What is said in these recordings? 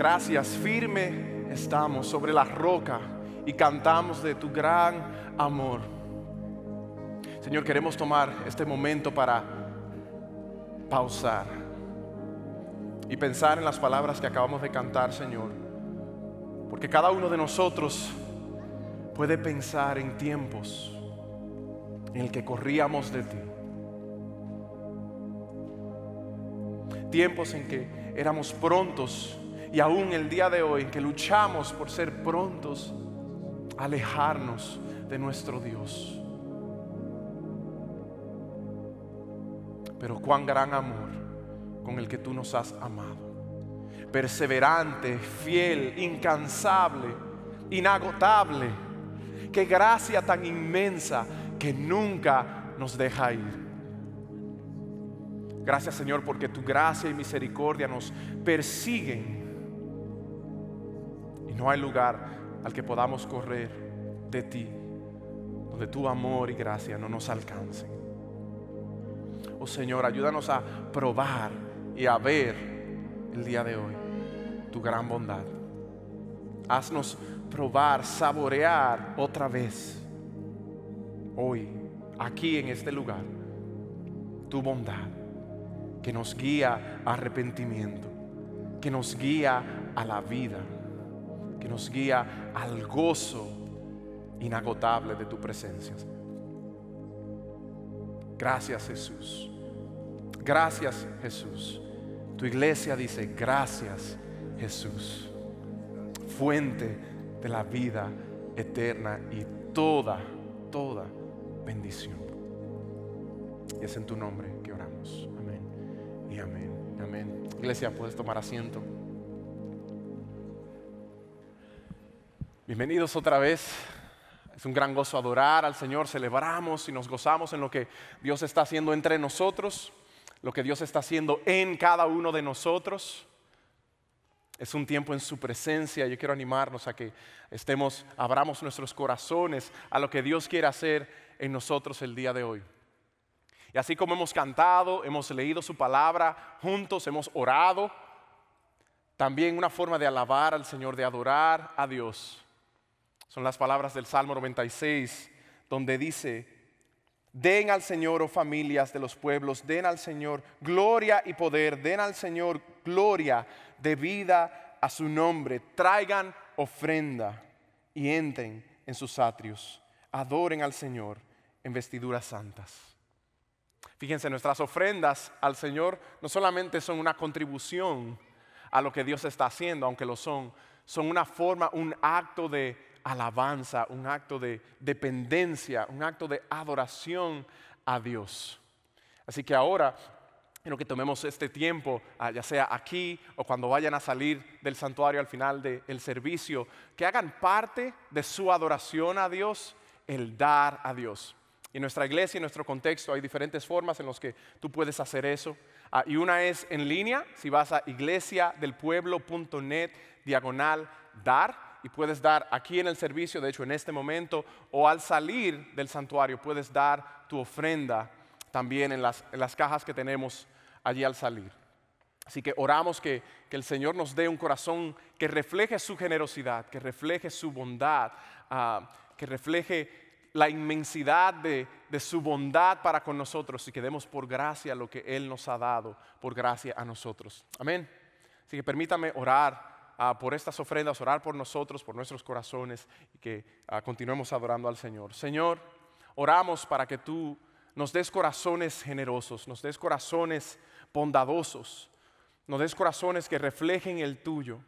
Gracias, firme estamos sobre la roca y cantamos de tu gran amor. Señor, queremos tomar este momento para pausar y pensar en las palabras que acabamos de cantar, Señor. Porque cada uno de nosotros puede pensar en tiempos en el que corríamos de ti. Tiempos en que éramos prontos y aún el día de hoy que luchamos por ser prontos a alejarnos de nuestro Dios. Pero cuán gran amor con el que tú nos has amado. Perseverante, fiel, incansable, inagotable. Qué gracia tan inmensa que nunca nos deja ir. Gracias Señor porque tu gracia y misericordia nos persiguen. No hay lugar al que podamos correr de ti, donde tu amor y gracia no nos alcancen. Oh Señor, ayúdanos a probar y a ver el día de hoy tu gran bondad. Haznos probar, saborear otra vez, hoy, aquí en este lugar, tu bondad, que nos guía a arrepentimiento, que nos guía a la vida, que nos guía al gozo inagotable de tu presencia. Gracias Jesús. Gracias Jesús. Tu iglesia dice, gracias Jesús. Fuente de la vida eterna y toda, toda bendición. Y es en tu nombre que oramos. Amén. Y amén. Amén. Iglesia, puedes tomar asiento. Bienvenidos otra vez. Es un gran gozo adorar al Señor, celebramos y nos gozamos en lo que Dios está haciendo entre nosotros, lo que Dios está haciendo en cada uno de nosotros. Es un tiempo en su presencia. Yo quiero animarnos a que estemos, abramos nuestros corazones a lo que Dios quiere hacer en nosotros el día de hoy. Y así como hemos cantado, hemos leído su palabra juntos, hemos orado, también una forma de alabar al Señor, de adorar a Dios son las palabras del Salmo 96, donde dice, den al Señor, oh familias de los pueblos, den al Señor gloria y poder, den al Señor gloria de vida a su nombre, traigan ofrenda y entren en sus atrios, adoren al Señor en vestiduras santas. Fíjense, nuestras ofrendas al Señor no solamente son una contribución a lo que Dios está haciendo, aunque lo son, son una forma, un acto de alabanza, un acto de dependencia, un acto de adoración a Dios. Así que ahora, en lo que tomemos este tiempo, ah, ya sea aquí o cuando vayan a salir del santuario al final del servicio, que hagan parte de su adoración a Dios, el dar a Dios. Y en nuestra iglesia, en nuestro contexto, hay diferentes formas en las que tú puedes hacer eso. Ah, y una es en línea, si vas a iglesiadelpueblo.net, diagonal, dar y puedes dar aquí en el servicio, de hecho en este momento, o al salir del santuario puedes dar tu ofrenda también en las, cajas que tenemos allí al salir. Así que oramos que, el Señor nos dé un corazón que refleje su generosidad, que refleje su bondad, ah, que refleje la inmensidad de, de, su bondad para con nosotros y que demos por gracia lo que Él nos ha dado, por gracia a nosotros. Amén. Así que permítame orar por estas ofrendas, orar por nosotros, por nuestros corazones y que ah, continuemos adorando al Señor. Señor, oramos para que tú nos des corazones generosos, nos des corazones bondadosos, nos des corazones que reflejen el tuyo.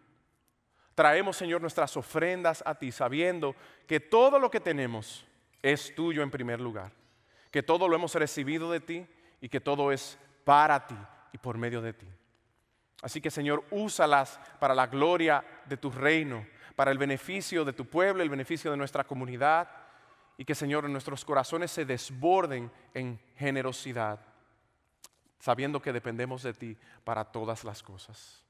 Traemos, Señor, nuestras ofrendas a ti, sabiendo que todo lo que tenemos es tuyo en primer lugar, que todo lo hemos recibido de ti y que todo es para ti y por medio de ti. Así que Señor, úsalas para la gloria de tu reino, para el beneficio de tu pueblo, el beneficio de nuestra comunidad. Y que Señor, nuestros corazones se desborden en generosidad, sabiendo que dependemos de ti para todas las cosas.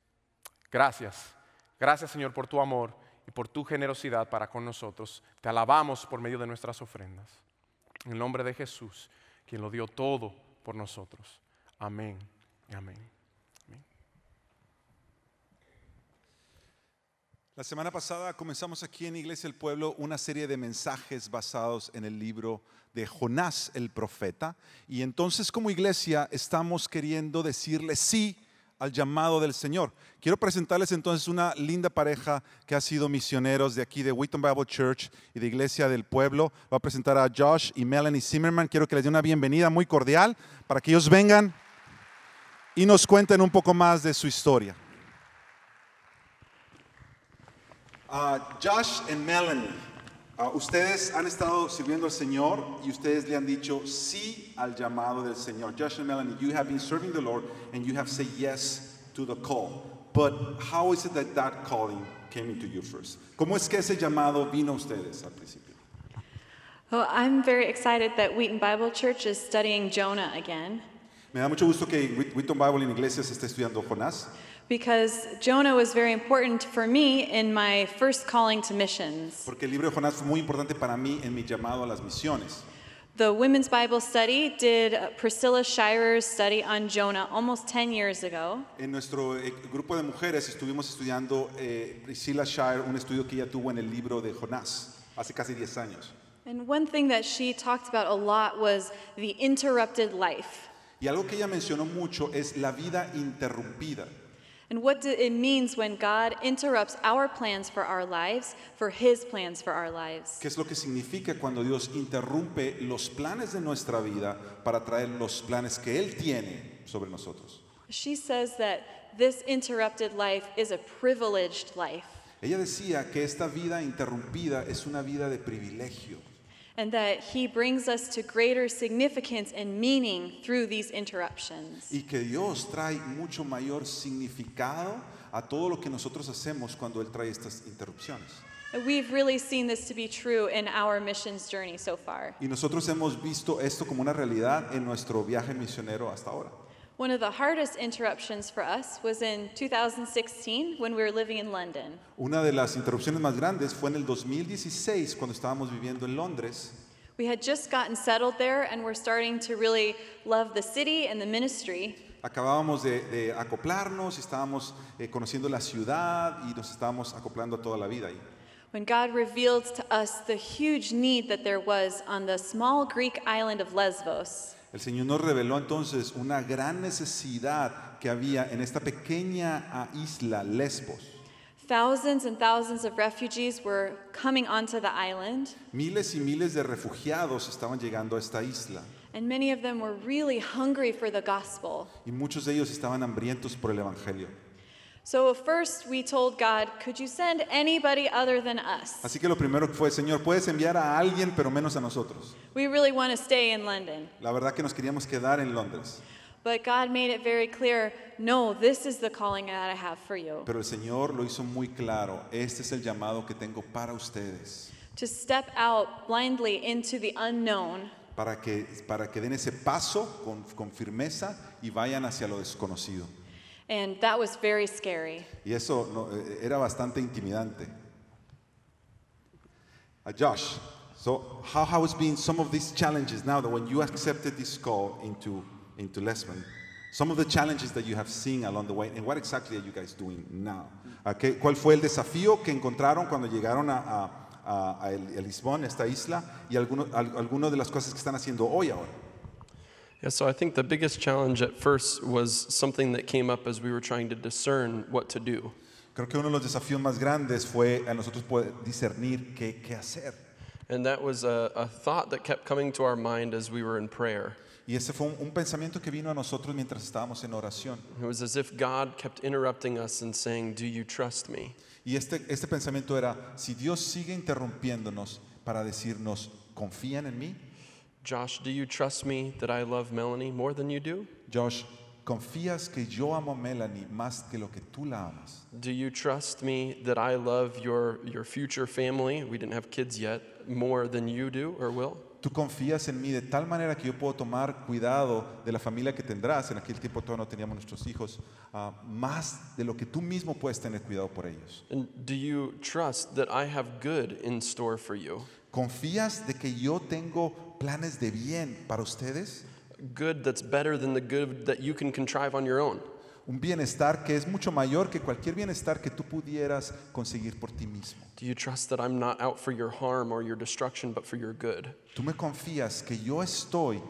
Gracias. Gracias Señor por tu amor y por tu generosidad para con nosotros. Te alabamos por medio de nuestras ofrendas. En el nombre de Jesús, quien lo dio todo por nosotros. Amén. Amén. La semana pasada comenzamos aquí en Iglesia del Pueblo una serie de mensajes basados en el libro de Jonás el profeta. Y entonces como iglesia estamos queriendo decirle sí al llamado del Señor. Quiero presentarles entonces una linda pareja que ha sido misioneros de aquí de Wheaton Bible Church y de Iglesia del Pueblo. Voy a presentar a Josh y Melanie Zimmerman. Quiero que les dé una bienvenida muy cordial para que ellos vengan y nos cuenten un poco más de su historia. Uh, Josh y Melanie, uh, ustedes han estado sirviendo al Señor y ustedes le han dicho sí al llamado del Señor. Josh and Melanie, you have been serving the Lord and you have said yes to the call. But how is it that that calling came into you first? ¿Cómo es que ese llamado vino a ustedes al principio? Well, I'm very excited that Wheaton Bible Church is studying Jonah again Me da mucho gusto que Wheaton Bible en iglesia se esté estudiando Jonás, because Jonah was very important for me in my first calling to missions. porque el libro de Jonás fue muy importante para mí en mi llamado a las misiones. The Women's Bible Study did Priscilla Shirer's study on Jonah almost 10 years ago. En nuestro eh, grupo de mujeres estuvimos estudiando eh, Priscilla Shire, un estudio que ella tuvo en el libro de Jonás hace casi 10 años. And one thing that she talked about a lot was the interrupted life Y algo que ella mencionó mucho es la vida interrumpida. And what it means when God interrupts our plans for our lives for his plans for our lives. ¿Qué es lo que significa cuando Dios interrumpe los planes de nuestra vida para traer los planes que Él tiene sobre nosotros? She says that this interrupted life is a privileged life Ella decía que esta vida interrumpida es una vida de privilegio and that he brings us to greater significance and meaning through these interruptions. y que Dios trae mucho mayor significado a todo lo que nosotros hacemos cuando Él trae estas interrupciones. We've really seen this to be true in our missions journey so far. Y nosotros hemos visto esto como una realidad en nuestro viaje misionero hasta ahora. One of the hardest interruptions for us was in 2016 when we were living in London. Una de las interrupciones más grandes fue en el 2016 cuando estábamos viviendo en Londres. We had just gotten settled there and we're starting to really love the city and the ministry. Acabábamos de, de acoplarnos, estábamos eh, conociendo la ciudad y nos estábamos acoplando a toda la vida ahí. When God revealed to us the huge need that there was on the small Greek island of Lesbos. El Señor nos reveló entonces una gran necesidad que había en esta pequeña ah, isla Lesbos. Thousands and thousands of refugees were coming onto the island, Miles y miles de refugiados estaban llegando a esta isla and many of them were really hungry for the gospel. y muchos de ellos estaban hambrientos por el Evangelio. So first we told God, could you send anybody other than us? Así que lo primero fue, Señor, puedes enviar a alguien, pero menos a nosotros. We really want to stay in London. La verdad que nos queríamos quedar en Londres, But God made it very clear, no, this is the calling that I have for you. pero el Señor lo hizo muy claro. Este es el llamado que tengo para ustedes, To step out blindly into the unknown para que, para que den ese paso con, con firmeza y vayan hacia lo desconocido. And that was very scary. Y eso no, era bastante intimidante. Uh, Josh, so how has been some of these challenges now that when you accepted this call into, into Lesbon, some of the challenges that you have seen along the way, and what exactly are you guys doing now? Uh, ¿qué- ¿Cuál fue el desafío que encontraron cuando llegaron a, a, a- a Lisbon, esta isla, y algunas de las cosas que están haciendo hoy ahora? Yeah, so I think the biggest challenge at first was something that came up as we were trying to discern what to do. Creo que uno de los desafíos más grandes fue a nosotros poder discernir qué, qué hacer. And that was a, a thought that kept coming to our mind as we were in prayer. Y ese fue un, un pensamiento que vino a nosotros mientras estábamos en oración. It was as if God kept interrupting us and saying, Do you trust me? Y este, este pensamiento era, si Dios sigue interrumpiéndonos para decirnos, ¿confían en mí? Josh, do you trust me that I love Melanie more than you do? Josh, ¿confías que yo amo a Melanie más que lo que tú la amas? Do you trust me that I love your, your future family? We didn't have kids yet, more than you do or will? ¿Tú confías en mí de tal manera que yo puedo tomar cuidado de la familia que tendrás? En aquel tiempo todavía no teníamos nuestros hijos, ah, más de lo que tú mismo puedes tener cuidado por ellos. And do you trust that I have good in store for you? ¿Confías de que yo tengo planes de bien para ustedes? Good that's better than the good that you can contrive on your own. Un bienestar que es mucho mayor que cualquier bienestar que tú pudieras conseguir por ti mismo. Do you trust that I'm not out for your harm or your destruction, but for your good? Tú me confías que yo estoy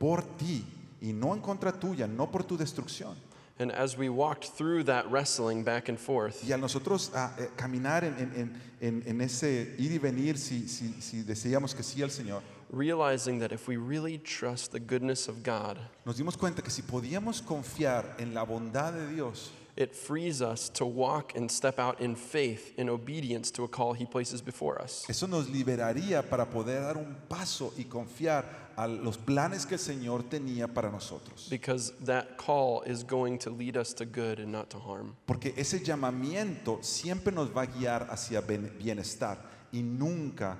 por ti y no en contra tuya, no por tu destrucción. And as we walked through that wrestling back and forth, Y a nosotros ah, eh, caminar en, en- en- en- en ese ir y venir, si, si, si decíamos que sí al Señor, realizing that if we really trust the goodness of God, nos dimos cuenta que si podíamos confiar en la bondad de Dios, it frees us to walk and step out in faith, in obedience to a call He places before us. eso nos liberaría para poder dar un paso y confiar a los planes que el Señor tenía para nosotros. Because that call is going to lead us to good and not to harm. Porque ese llamamiento siempre nos va a guiar hacia ben- bienestar y nunca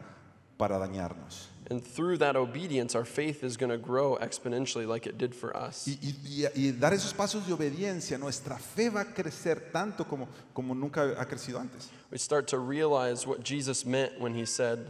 para dañarnos. And through that obedience, our faith is going to grow exponentially like it did for us. Y, y- y- dar esos pasos de obediencia, nuestra fe va a crecer tanto como, como nunca ha crecido antes. We start to realize what Jesus meant when He said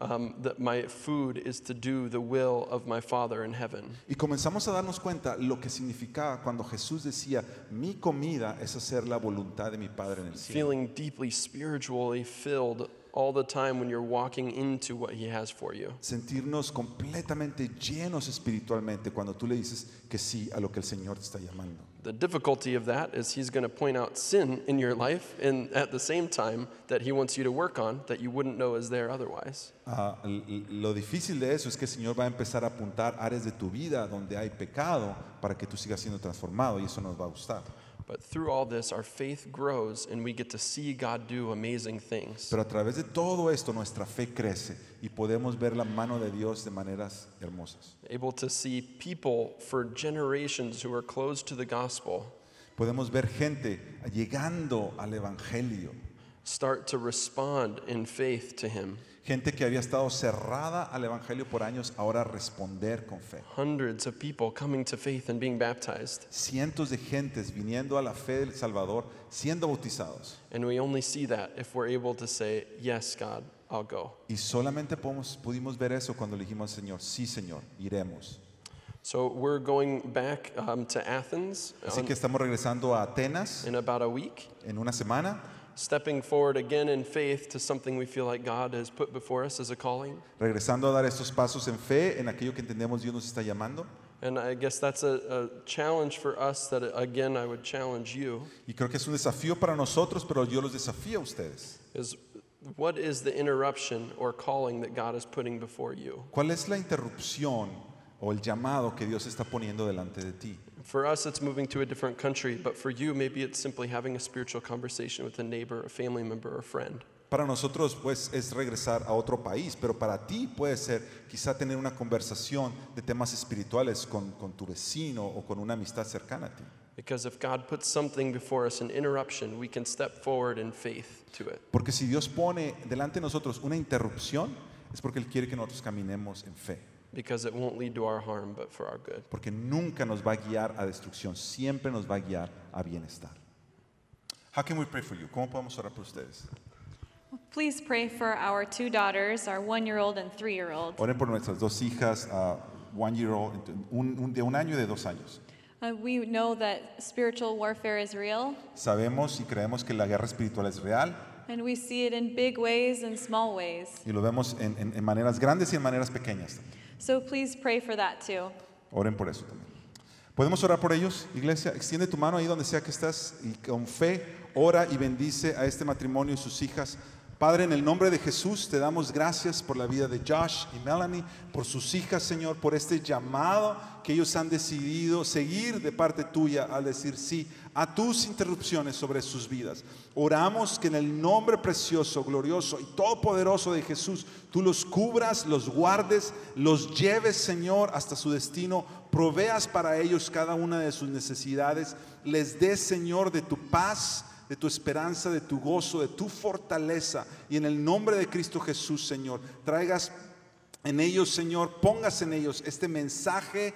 um, that my food is to do the will of my Father in heaven. Y comenzamos a darnos cuenta lo que significaba cuando Jesús decía, mi comida es hacer la voluntad de mi Padre en el cielo. Feeling deeply spiritually filled all the time when you're walking into what He has for you. Sentirnos completamente llenos espiritualmente cuando tú le dices que sí a lo que el Señor te está llamando. The difficulty of that is He's going to point out sin in your life, and at the same time, that He wants you to work on that you wouldn't know is there otherwise. L- lo difícil de eso es que el Señor va a empezar a apuntar áreas de tu vida donde hay pecado para que tú sigas siendo transformado y eso nos va a gustar. But through all this, our faith grows, and we get to see God do amazing things. Pero a través de todo esto nuestra fe crece y podemos ver la mano de Dios de maneras hermosas. Able to see people for generations who are closed to the gospel Podemos ver gente llegando al Evangelio, start to respond in faith to Him. Gente que había estado cerrada al Evangelio por años, ahora responder con fe. Hundreds of people coming to faith and being baptized. Cientos de gentes viniendo a la fe del Salvador, siendo bautizados. And we only see that if we're able to say, Yes, God, I'll go. Y solamente podemos- pudimos ver eso cuando le dijimos al Señor, sí Señor, iremos. So we're going back um, to Athens Así on- que estamos regresando a Atenas in about a week, en una semana, stepping forward again in faith to something we feel like God has put before us as a calling. regresando a dar estos pasos en fe en aquello que entendemos Dios nos está llamando. And I guess that's a, a challenge for us that, again, I would challenge you Y creo que es un desafío para nosotros, pero yo los desafío a ustedes. is what is the interruption or calling that God is putting before you? ¿Cuál es la interrupción o el llamado que Dios está poniendo delante de ti? For us, it's moving to a different country, but for you, maybe it's simply having a spiritual conversation with a neighbor, a family member, or a friend. Para nosotros pues es regresar a otro país, pero para ti puede ser quizá tener una conversación de temas espirituales con, con tu vecino o con una amistad cercana a ti. Because if God puts something before us, an interruption, we can step forward in faith to it. Porque si Dios pone delante de nosotros una interrupción, es porque Él quiere que nosotros caminemos en fe. Because it won't lead to our harm, but for our good. Porque nunca nos va a guiar a destrucción, siempre nos va a guiar a bienestar. How can we pray for you? ¿Cómo podemos orar por ustedes? Please pray for our two daughters, our one year old and three year old. Oren por nuestras dos hijas, uh, one year old, un- un- de un año y de dos años. Uh, we know that spiritual warfare is real, Sabemos y creemos que la guerra espiritual es real and we see it in big ways and small ways. y lo vemos en, en- en maneras grandes y en maneras pequeñas. So please pray for that too. Oren por eso también. ¿Podemos orar por ellos, iglesia? Extiende tu mano ahí donde sea que estás y con fe ora y bendice a este matrimonio y sus hijas. Padre, en el nombre de Jesús te damos gracias por la vida de Josh y Melanie, por sus hijas, Señor, por este llamado que ellos han decidido seguir de parte tuya al decir sí a tus interrupciones sobre sus vidas. Oramos que en el nombre precioso, glorioso y todopoderoso de Jesús, tú los cubras, los guardes, los lleves, Señor, hasta su destino, proveas para ellos cada una de sus necesidades, les des, Señor, de tu paz, de tu esperanza, de tu gozo, de tu fortaleza. Y en el nombre de Cristo Jesús, Señor, traigas en ellos, Señor, pongas en ellos este mensaje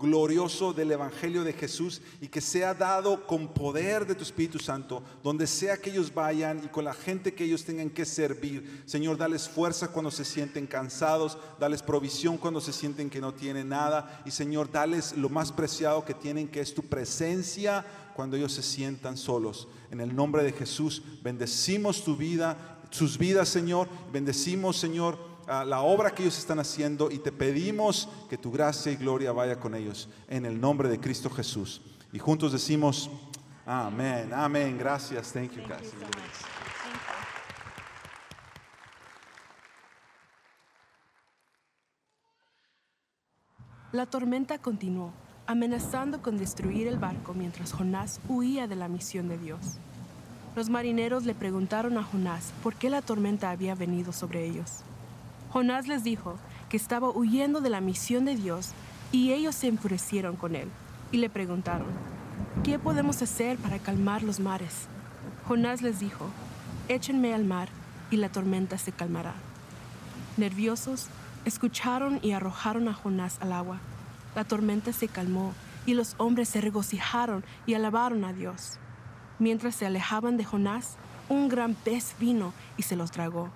glorioso del Evangelio de Jesús y que sea dado con poder de tu Espíritu Santo, donde sea que ellos vayan y con la gente que ellos tengan que servir. Señor, dales fuerza cuando se sienten cansados, dales provisión cuando se sienten que no tienen nada y Señor, dales lo más preciado que tienen, que es tu presencia, cuando ellos se sientan solos. En el nombre de Jesús, bendecimos tu vida, sus vidas, Señor. Bendecimos, Señor, la obra que ellos están haciendo y te pedimos que tu gracia y gloria vaya con ellos. En el nombre de Cristo Jesús. Y juntos decimos, amén, amén. Gracias. Thank you, Thank guys. you so. Thank you. La tormenta continuó, amenazando con destruir el barco mientras Jonás huía de la misión de Dios. Los marineros le preguntaron a Jonás por qué la tormenta había venido sobre ellos. Jonás les dijo que estaba huyendo de la misión de Dios y ellos se enfurecieron con él y le preguntaron, ¿qué podemos hacer para calmar los mares? Jonás les dijo, échenme al mar y la tormenta se calmará. Nerviosos, escucharon y arrojaron a Jonás al agua. La tormenta se calmó y los hombres se regocijaron y alabaron a Dios. Mientras se alejaban de Jonás, un gran pez vino y se los tragó.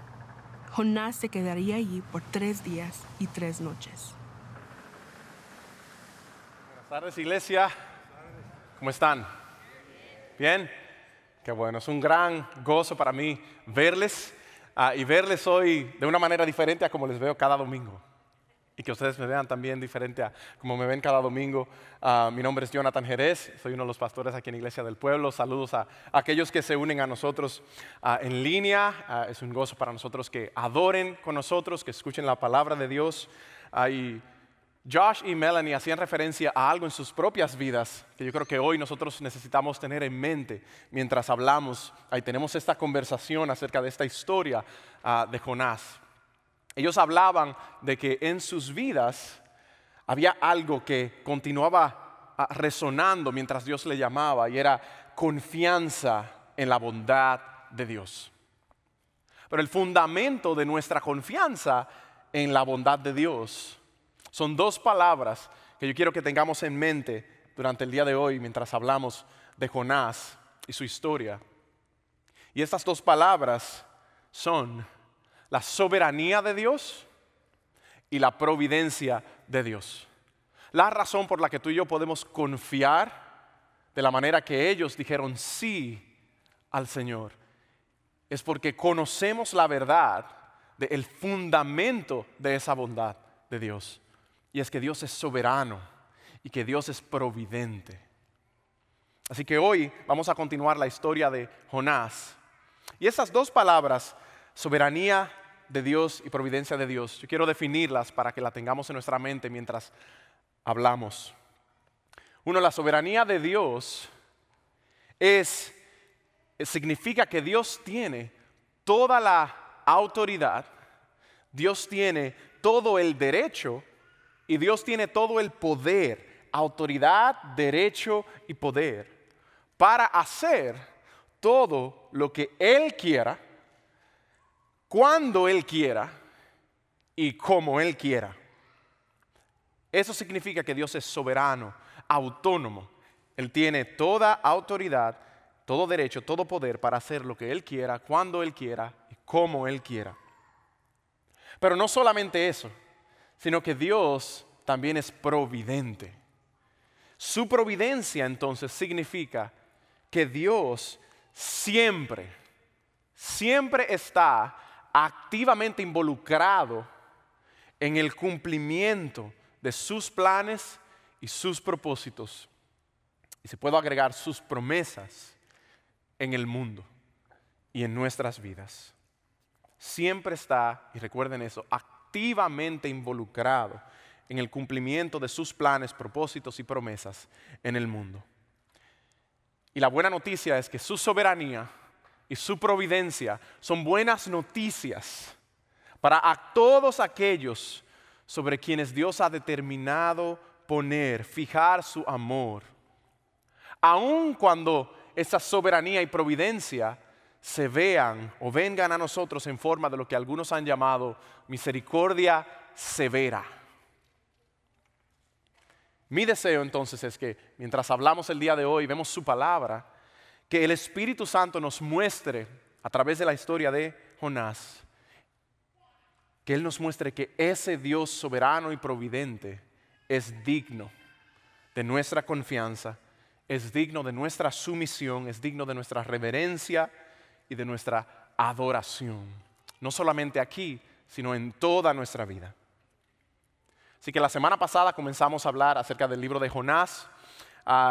Jonás se quedaría allí por tres días y tres noches. Buenas tardes, iglesia. ¿Cómo están? Bien. Qué bueno, es un gran gozo para mí verles ah, y verles hoy de una manera diferente a como les veo cada domingo. Y que ustedes me vean también diferente a como me ven cada domingo. Ah, mi nombre es Jonathan Jerez, soy uno de los pastores aquí en Iglesia del Pueblo. Saludos a, aquellos que se unen a nosotros ah, en línea. Ah, es un gozo para nosotros que adoren con nosotros, que escuchen la palabra de Dios. Y Josh y Melanie hacían referencia a algo en sus propias vidas que yo creo que hoy nosotros necesitamos tener en mente mientras hablamos y tenemos esta conversación acerca de esta historia de Jonás. Ellos hablaban de que en sus vidas había algo que continuaba ah, resonando mientras Dios le llamaba y era confianza en la bondad de Dios. Pero el fundamento de nuestra confianza en la bondad de Dios son dos palabras que yo quiero que tengamos en mente durante el día de hoy mientras hablamos de Jonás y su historia. Y estas dos palabras son la soberanía de Dios y la providencia de Dios. La razón por la que tú y yo podemos confiar de la manera que ellos dijeron sí al Señor es porque conocemos la verdad del fundamento de esa bondad de Dios. Y es que Dios es soberano y que Dios es providente. Así que hoy vamos a continuar la historia de Jonás. Y esas dos palabras, soberanía de Dios y providencia de Dios, yo quiero definirlas para que la tengamos en nuestra mente mientras hablamos. Uno, la soberanía de Dios es, significa que Dios tiene toda la autoridad, Dios tiene todo el derecho y Dios tiene todo el poder, autoridad, derecho y poder para hacer todo lo que Él quiera, cuando Él quiera y como Él quiera. Eso significa que Dios es soberano, autónomo. Él tiene toda autoridad, todo derecho, todo poder para hacer lo que Él quiera, cuando Él quiera y como Él quiera. Pero no solamente eso, sino que Dios también es providente. Su providencia entonces significa que Dios siempre, siempre está activamente involucrado en el cumplimiento de sus planes y sus propósitos. Y se puede agregar sus promesas en el mundo y en nuestras vidas. Siempre está, y recuerden eso, activamente involucrado en el cumplimiento de sus planes, propósitos y promesas en el mundo. Y la buena noticia es que su soberanía y su providencia son buenas noticias para a todos aquellos sobre quienes Dios ha determinado poner, fijar su amor. Aun cuando esa soberanía y providencia se vean o vengan a nosotros en forma de lo que algunos han llamado misericordia severa. Mi deseo entonces es que mientras hablamos el día de hoy, vemos su palabra, que el Espíritu Santo nos muestre a través de la historia de Jonás, que Él nos muestre que ese Dios soberano y providente es digno de nuestra confianza es digno de nuestra sumisión, es digno de nuestra reverencia y de nuestra adoración. No solamente aquí, sino en toda nuestra vida. Así que la semana pasada comenzamos a hablar acerca del libro de Jonás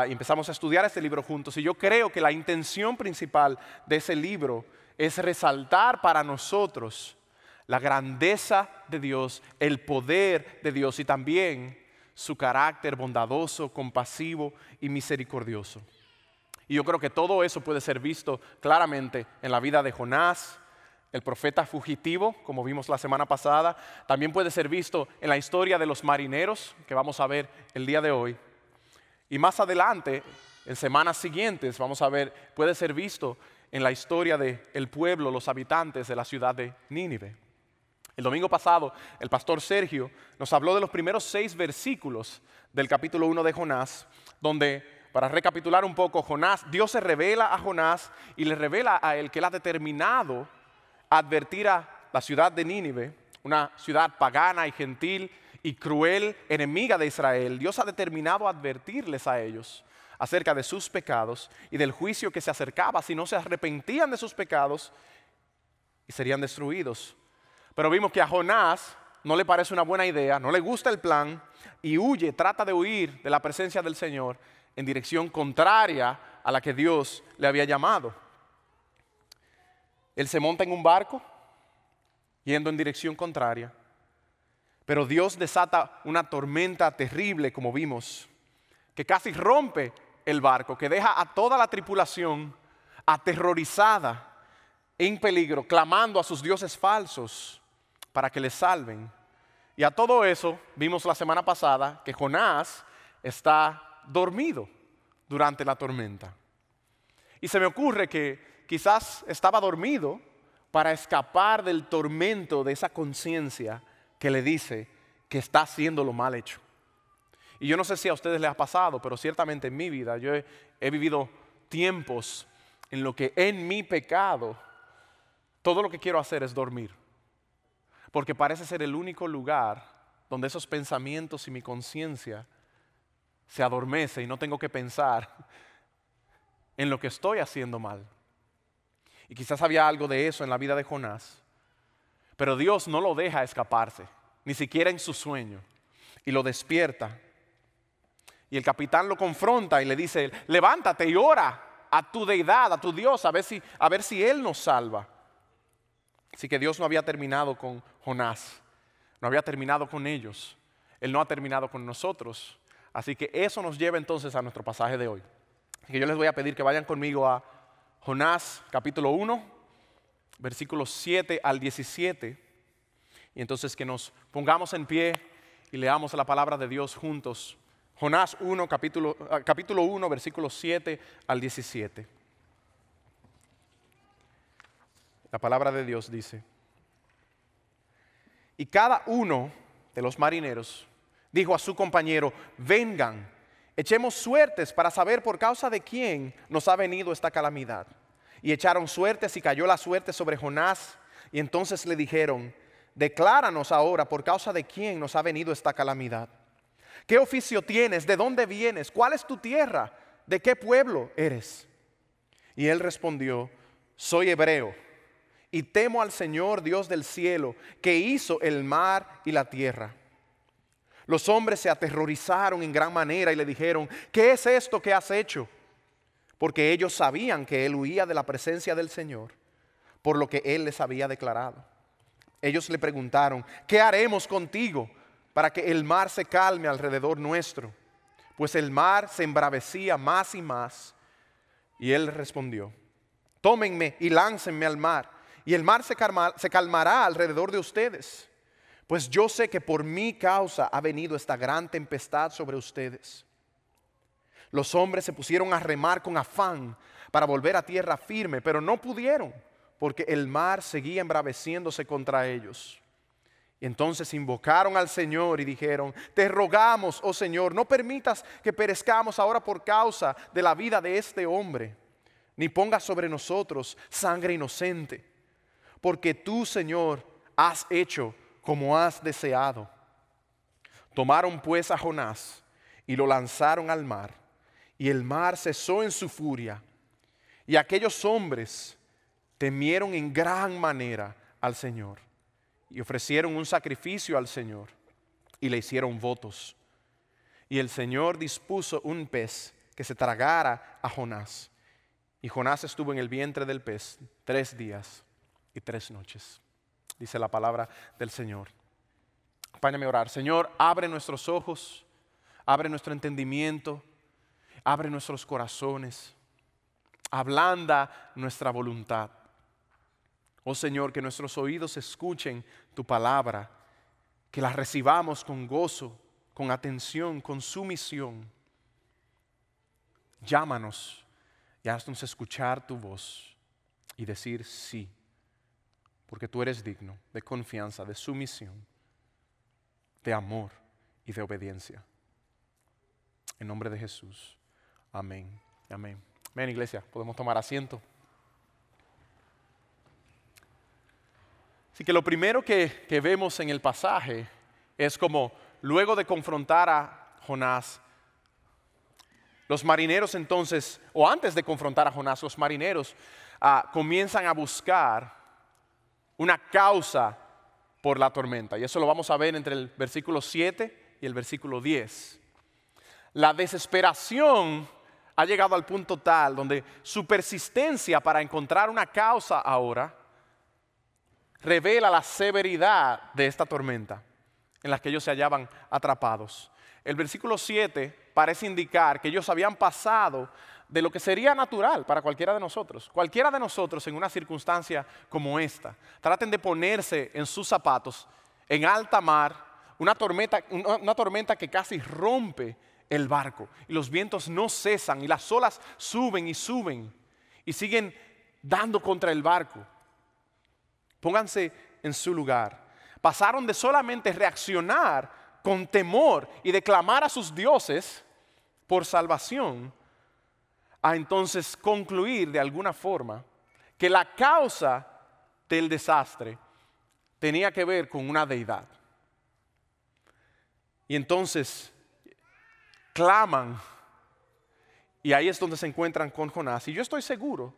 empezamos a estudiar este libro juntos. Y yo creo que la intención principal de ese libro es resaltar para nosotros la grandeza de Dios, el poder de Dios y también su carácter bondadoso, compasivo y misericordioso. Y yo creo que todo eso puede ser visto claramente en la vida de Jonás, el profeta fugitivo, como vimos la semana pasada. También puede ser visto en la historia de los marineros, que vamos a ver el día de hoy. Y más adelante, en semanas siguientes, vamos a ver, puede ser visto en la historia del pueblo, los habitantes de la ciudad de Nínive. El domingo pasado, el pastor Sergio nos habló de los primeros seis versículos del capítulo 1 de Jonás, donde, para recapitular un poco, Jonás, Dios se revela a Jonás y le revela a él que él ha determinado advertir a la ciudad de Nínive, una ciudad pagana y gentil y cruel, enemiga de Israel. Dios ha determinado advertirles a ellos acerca de sus pecados y del juicio que se acercaba si no se arrepentían de sus pecados y serían destruidos. Pero vimos que a Jonás no le parece una buena idea, no le gusta el plan y huye, trata de huir de la presencia del Señor en dirección contraria a la que Dios le había llamado. Él se monta en un barco yendo en dirección contraria, pero Dios desata una tormenta terrible, como vimos, que casi rompe el barco, que deja a toda la tripulación aterrorizada, en peligro, clamando a sus dioses falsos para que le salven. Y a todo eso vimos la semana pasada que Jonás está dormido durante la tormenta. Y se me ocurre que quizás estaba dormido para escapar del tormento de esa conciencia que le dice que está haciendo lo mal hecho. Y yo no sé si a ustedes les ha pasado, pero ciertamente en mi vida yo he, vivido tiempos en lo que en mi pecado todo lo que quiero hacer es dormir porque parece ser el único lugar donde esos pensamientos y mi conciencia se adormece y no tengo que pensar en lo que estoy haciendo mal. Y quizás había algo de eso en la vida de Jonás, pero Dios no lo deja escaparse, ni siquiera en su sueño, y lo despierta. Y el capitán lo confronta y le dice, levántate y ora a tu deidad, a tu Dios, a ver si, a ver si Él nos salva. Así que Dios no había terminado con Jonás, no había terminado con ellos, Él no ha terminado con nosotros. Así que eso nos lleva entonces a nuestro pasaje de hoy. Que yo les voy a pedir que vayan conmigo a Jonás capítulo 1, versículos 7 al 17. Y entonces que nos pongamos en pie y leamos la palabra de Dios juntos. Jonás 1, capítulo, ah, capítulo 1, versículos 7 al 17. La palabra de Dios dice, y cada uno de los marineros dijo a su compañero, vengan, echemos suertes para saber por causa de quién nos ha venido esta calamidad. Y echaron suertes y cayó la suerte sobre Jonás. Y entonces le dijeron, decláranos ahora por causa de quién nos ha venido esta calamidad. ¿Qué oficio tienes? ¿De dónde vienes? ¿Cuál es tu tierra? ¿De qué pueblo eres? Y él respondió, soy hebreo y temo al Señor Dios del cielo, que hizo el mar y la tierra. Los hombres se aterrorizaron en gran manera y le dijeron, ¿qué es esto que has hecho? Porque ellos sabían que él huía de la presencia del Señor, por lo que él les había declarado. Ellos le preguntaron, ¿qué haremos contigo para que el mar se calme alrededor nuestro? Pues el mar se embravecía más y más. Y él respondió, tómenme y láncenme al mar y el mar se, calmará alrededor de ustedes, pues yo sé que por mi causa ha venido esta gran tempestad sobre ustedes. Los hombres se pusieron a remar con afán para volver a tierra firme, pero no pudieron, porque el mar seguía embraveciéndose contra ellos. Y entonces invocaron al Señor y dijeron, te rogamos, oh Señor, no permitas que perezcamos ahora por causa de la vida de este hombre, ni pongas sobre nosotros sangre inocente porque tú, Señor, has hecho como has deseado. Tomaron pues a Jonás y lo lanzaron al mar, y el mar cesó en su furia. Y aquellos hombres temieron en gran manera al Señor y ofrecieron un sacrificio al Señor y le hicieron votos. Y el Señor dispuso un pez que se tragara a Jonás. Y Jonás estuvo en el vientre del pez tres días y tres noches. Dice la palabra del Señor. Acompáñame a orar. Señor, abre nuestros ojos, abre nuestro entendimiento, abre nuestros corazones, ablanda nuestra voluntad. Oh Señor, que nuestros oídos escuchen tu palabra, que la recibamos con gozo, con atención, con sumisión. Llámanos y haznos escuchar tu voz y decir sí, porque tú eres digno de confianza, de sumisión, de amor y de obediencia. En nombre de Jesús. Amén. Amén. Amén, iglesia. Podemos tomar asiento. Así que lo primero que, vemos en el pasaje es como luego de confrontar a Jonás, los marineros entonces, o antes de confrontar a Jonás, los marineros ah, comienzan a buscar una causa por la tormenta. Y eso lo vamos a ver entre el versículo 7 y el versículo 10. La desesperación ha llegado al punto tal donde su persistencia para encontrar una causa ahora revela la severidad de esta tormenta en la que ellos se hallaban atrapados. El versículo 7 parece indicar que ellos habían pasado de lo que sería natural para cualquiera de nosotros. Cualquiera de nosotros en una circunstancia como esta, traten de ponerse en sus zapatos en alta mar, una tormenta, una, tormenta que casi rompe el barco y los vientos no cesan y las olas suben y suben y siguen dando contra el barco. Pónganse en su lugar. Pasaron de solamente reaccionar con temor y de clamar a sus dioses por salvación, a entonces concluir de alguna forma que la causa del desastre tenía que ver con una deidad. Y entonces claman y ahí es donde se encuentran con Jonás. Y yo estoy seguro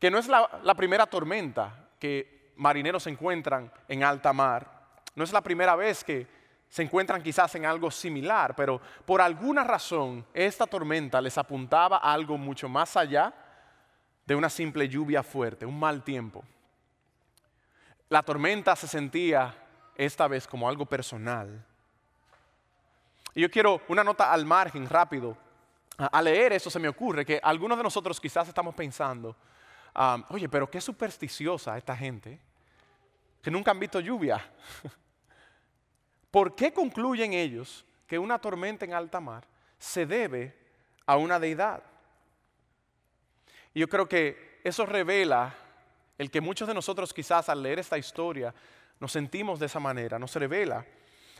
que no es la, primera tormenta que marineros se encuentran en alta mar. No es la primera vez que se encuentran quizás en algo similar, pero por alguna razón esta tormenta les apuntaba a algo mucho más allá de una simple lluvia fuerte, un mal tiempo. La tormenta se sentía esta vez como algo personal. Y yo quiero una nota al margen rápido. Al leer eso se me ocurre que algunos de nosotros quizás estamos pensando, oye, pero qué supersticiosa esta gente que nunca han visto lluvia. ¿Por qué concluyen ellos que una tormenta en alta mar se debe a una deidad? Y yo creo que eso revela el que muchos de nosotros quizás al leer esta historia nos sentimos de esa manera, nos revela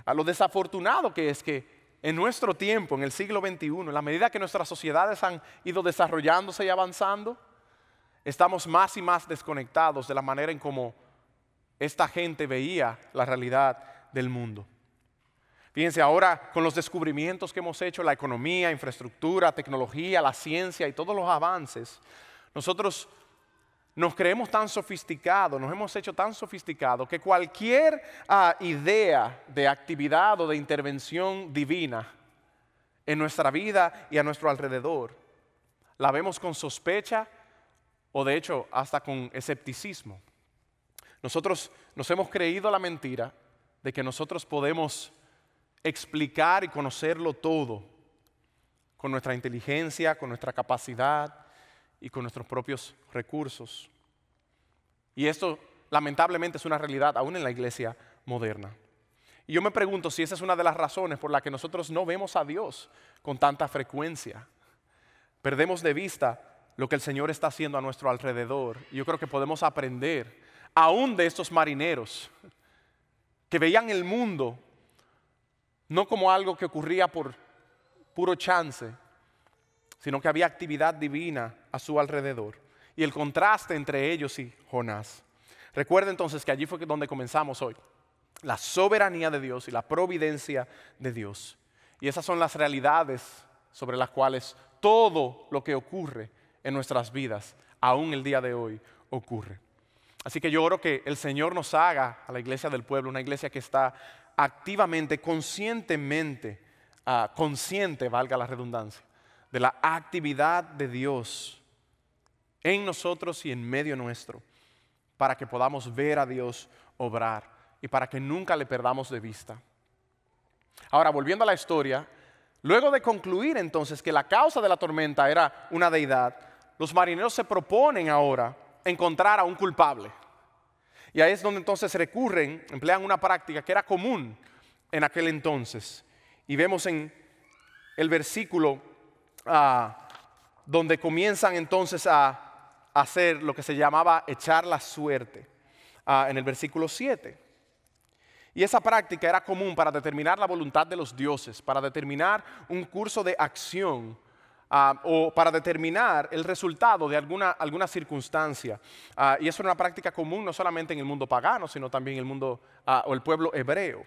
a lo desafortunado que es que en nuestro tiempo, en el siglo XXI, en la medida que nuestras sociedades han ido desarrollándose y avanzando, estamos más y más desconectados de la manera en cómo esta gente veía la realidad del mundo. Fíjense, ahora con los descubrimientos que hemos hecho, la economía, infraestructura, tecnología, la ciencia y todos los avances, nosotros nos creemos tan sofisticados, nos hemos hecho tan sofisticados que cualquier ah, idea de actividad o de intervención divina en nuestra vida y a nuestro alrededor, la vemos con sospecha o de hecho hasta con escepticismo. Nosotros nos hemos creído la mentira de que nosotros podemos explicar y conocerlo todo con nuestra inteligencia, con nuestra capacidad y con nuestros propios recursos. Y esto lamentablemente es una realidad aún en la iglesia moderna. Y yo me pregunto si esa es una de las razones por las que nosotros no vemos a Dios con tanta frecuencia. Perdemos de vista lo que el Señor está haciendo a nuestro alrededor. Y yo creo que podemos aprender aún de estos marineros que veían el mundo no como algo que ocurría por puro chance, sino que había actividad divina a su alrededor. Y el contraste entre ellos y Jonás. Recuerda entonces que allí fue donde comenzamos hoy. La soberanía de Dios y la providencia de Dios. Y esas son las realidades sobre las cuales todo lo que ocurre en nuestras vidas, aún el día de hoy, ocurre. Así que yo oro que el Señor nos haga a la iglesia del pueblo, una iglesia que está activamente, conscientemente, ah, consciente, valga la redundancia, de la actividad de Dios en nosotros y en medio nuestro, para que podamos ver a Dios obrar y para que nunca le perdamos de vista. Ahora, volviendo a la historia, luego de concluir entonces que la causa de la tormenta era una deidad, los marineros se proponen ahora encontrar a un culpable. Y ahí es donde entonces recurren, emplean una práctica que era común en aquel entonces. Y vemos en el versículo donde comienzan entonces a hacer lo que se llamaba echar la suerte, en el versículo 7. Y esa práctica era común para determinar la voluntad de los dioses, para determinar un curso de acción o para determinar el resultado de alguna, alguna circunstancia. Y eso era una práctica común no solamente en el mundo pagano, sino también en el mundo o el pueblo hebreo.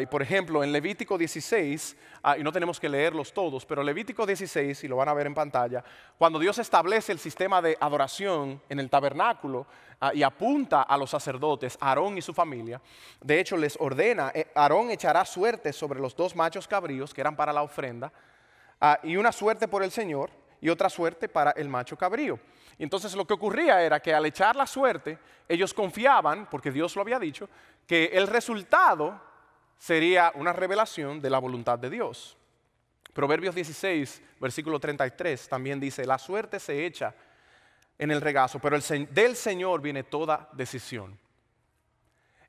Y por ejemplo, en Levítico 16, y no tenemos que leerlos todos, pero Levítico 16, y lo van a ver en pantalla, cuando Dios establece el sistema de adoración en el tabernáculo y apunta a los sacerdotes, Aarón y su familia, de hecho les ordena, eh, Aarón echará suerte sobre los dos machos cabríos que eran para la ofrenda, Ah, y una suerte por el Señor y otra suerte para el macho cabrío. Y entonces lo que ocurría era que al echar la suerte, ellos confiaban, porque Dios lo había dicho, que el resultado sería una revelación de la voluntad de Dios. Proverbios 16, versículo 33 también dice, la suerte se echa en el regazo, pero del Señor viene toda decisión.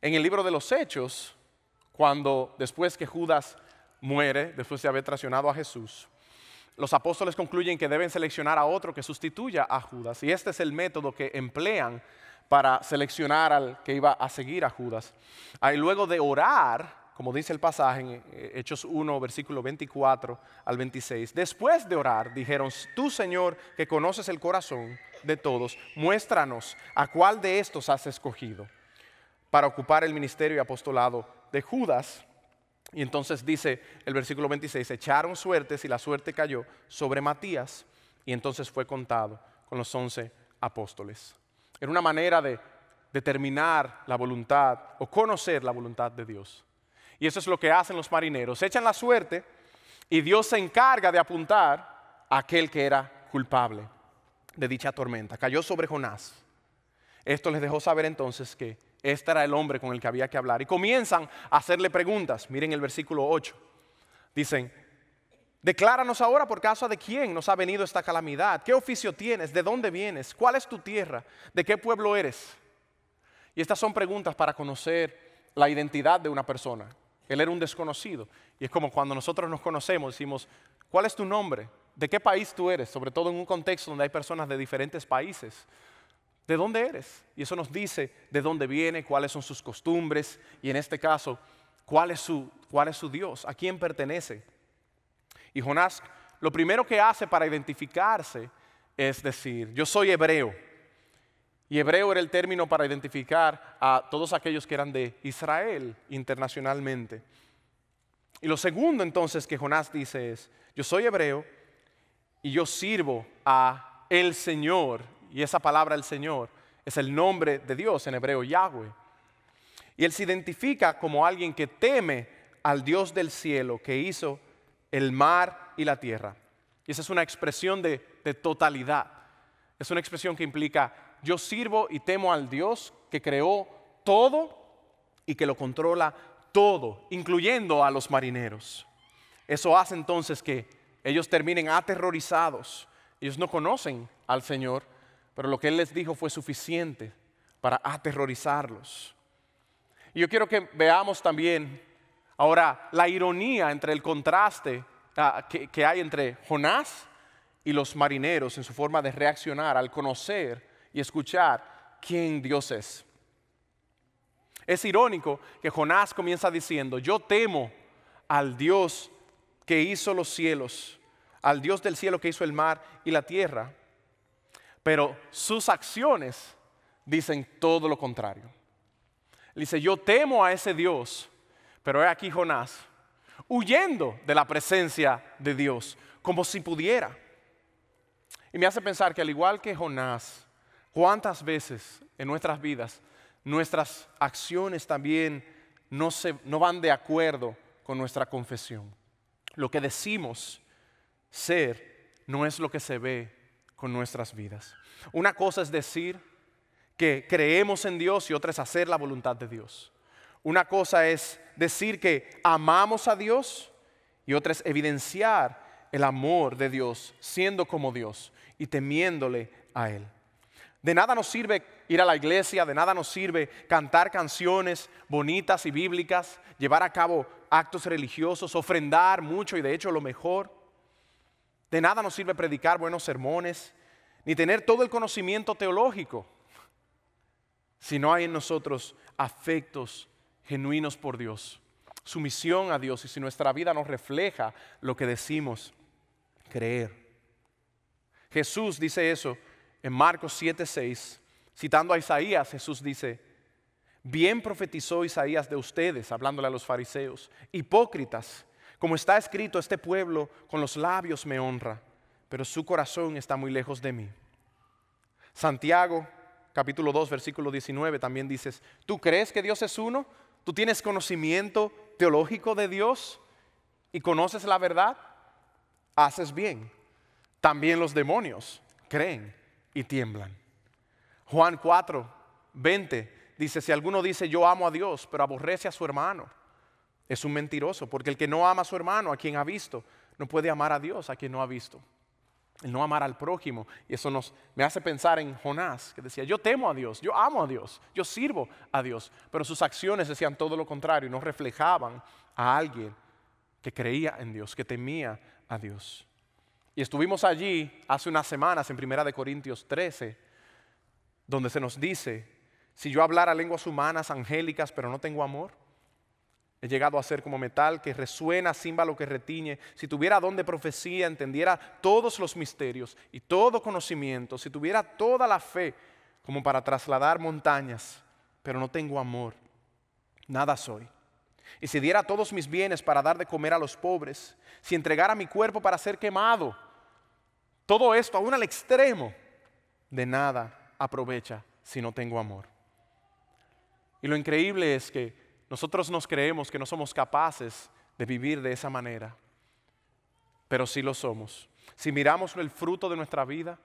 En el libro de los Hechos, cuando después que Judas muere, después de haber traicionado a Jesús, los apóstoles concluyen que deben seleccionar a otro que sustituya a Judas. Y este es el método que emplean para seleccionar al que iba a seguir a Judas. Y luego de orar, como dice el pasaje en eh, Hechos 1, versículo 24 al 26, después de orar, dijeron, tú Señor, que conoces el corazón de todos, muéstranos a cuál de estos has escogido para ocupar el ministerio y apostolado de Judas y entonces dice el versículo 26, echaron suertes y la suerte cayó sobre Matías y entonces fue contado con los once apóstoles. Era una manera de determinar la voluntad o conocer la voluntad de Dios. Y eso es lo que hacen los marineros. Echan la suerte y Dios se encarga de apuntar a aquel que era culpable de dicha tormenta. Cayó sobre Jonás. Esto les dejó saber entonces que este era el hombre con el que había que hablar. Y comienzan a hacerle preguntas. Miren el versículo 8. Dicen, decláranos ahora por causa de quién nos ha venido esta calamidad. ¿Qué oficio tienes? ¿De dónde vienes? ¿Cuál es tu tierra? ¿De qué pueblo eres? Y estas son preguntas para conocer la identidad de una persona. Él era un desconocido. Y es como cuando nosotros nos conocemos, decimos, ¿cuál es tu nombre? ¿De qué país tú eres? Sobre todo en un contexto donde hay personas de diferentes países. ¿De dónde eres? Y eso nos dice de dónde viene, cuáles son sus costumbres y en este caso, cuál es su, cuál es su Dios, a quién pertenece. Y Jonás lo primero que hace para identificarse es decir, yo soy hebreo. Y hebreo era el término para identificar a todos aquellos que eran de Israel internacionalmente. Y lo segundo entonces que Jonás dice es, yo soy hebreo y yo sirvo a el Señor y esa palabra el Señor es el nombre de Dios en hebreo, Yahweh. Y él se identifica como alguien que teme al Dios del cielo que hizo el mar y la tierra. Y esa es una expresión de, de totalidad. Es una expresión que implica yo sirvo y temo al Dios que creó todo y que lo controla todo, incluyendo a los marineros. Eso hace entonces que ellos terminen aterrorizados. Ellos no conocen al Señor, pero lo que Él les dijo fue suficiente para aterrorizarlos. Y yo quiero que veamos también ahora la ironía entre el contraste ah, que, que hay entre Jonás y los marineros en su forma de reaccionar al conocer y escuchar quién Dios es. Es irónico que Jonás comienza diciendo, yo temo al Dios que hizo los cielos, al Dios del cielo que hizo el mar y la tierra pero sus acciones dicen todo lo contrario. dice, yo temo a ese Dios, pero he aquí Jonás, huyendo de la presencia de Dios, como si pudiera. Y me hace pensar que al igual que Jonás, cuántas veces en nuestras vidas nuestras acciones también no, se, no van de acuerdo con nuestra confesión. Lo que decimos ser no es lo que se ve con nuestras vidas. Una cosa es decir que creemos en Dios y otra es hacer la voluntad de Dios. Una cosa es decir que amamos a Dios y otra es evidenciar el amor de Dios siendo como Dios y temiéndole a Él. De nada nos sirve ir a la iglesia, de nada nos sirve cantar canciones bonitas y bíblicas, llevar a cabo actos religiosos, ofrendar mucho y de hecho lo mejor. De nada nos sirve predicar buenos sermones, ni tener todo el conocimiento teológico, si no hay en nosotros afectos genuinos por Dios, sumisión a Dios y si nuestra vida nos refleja lo que decimos creer. Jesús dice eso en Marcos 7:6, citando a Isaías, Jesús dice, bien profetizó Isaías de ustedes, hablándole a los fariseos, hipócritas, como está escrito, este pueblo con los labios me honra, pero su corazón está muy lejos de mí. Santiago, capítulo 2, versículo 19, también dices, ¿tú crees que Dios es uno? ¿Tú tienes conocimiento teológico de Dios y conoces la verdad? Haces bien. También los demonios creen y tiemblan. Juan 4, 20 dice, si alguno dice yo amo a Dios, pero aborrece a su hermano, es un mentiroso, porque el que no ama a su hermano, a quien ha visto, no puede amar a Dios, a quien no ha visto. El no amar al prójimo. Y eso nos, me hace pensar en Jonás, que decía, yo temo a Dios, yo amo a Dios, yo sirvo a Dios. Pero sus acciones decían todo lo contrario, no reflejaban a alguien que creía en Dios, que temía a Dios. Y estuvimos allí hace unas semanas en Primera de Corintios 13, donde se nos dice, si yo hablara lenguas humanas, angélicas, pero no tengo amor, he llegado a ser como metal que resuena, címbalo que retiñe. Si tuviera don de profecía, entendiera todos los misterios y todo conocimiento, si tuviera toda la fe como para trasladar montañas, pero no tengo amor, nada soy. Y si diera todos mis bienes para dar de comer a los pobres, si entregara mi cuerpo para ser quemado, todo esto, aún al extremo, de nada aprovecha si no tengo amor. Y lo increíble es que nosotros nos creemos que no somos capaces de vivir de esa manera, pero sí lo somos. Si miramos el fruto de nuestra vida,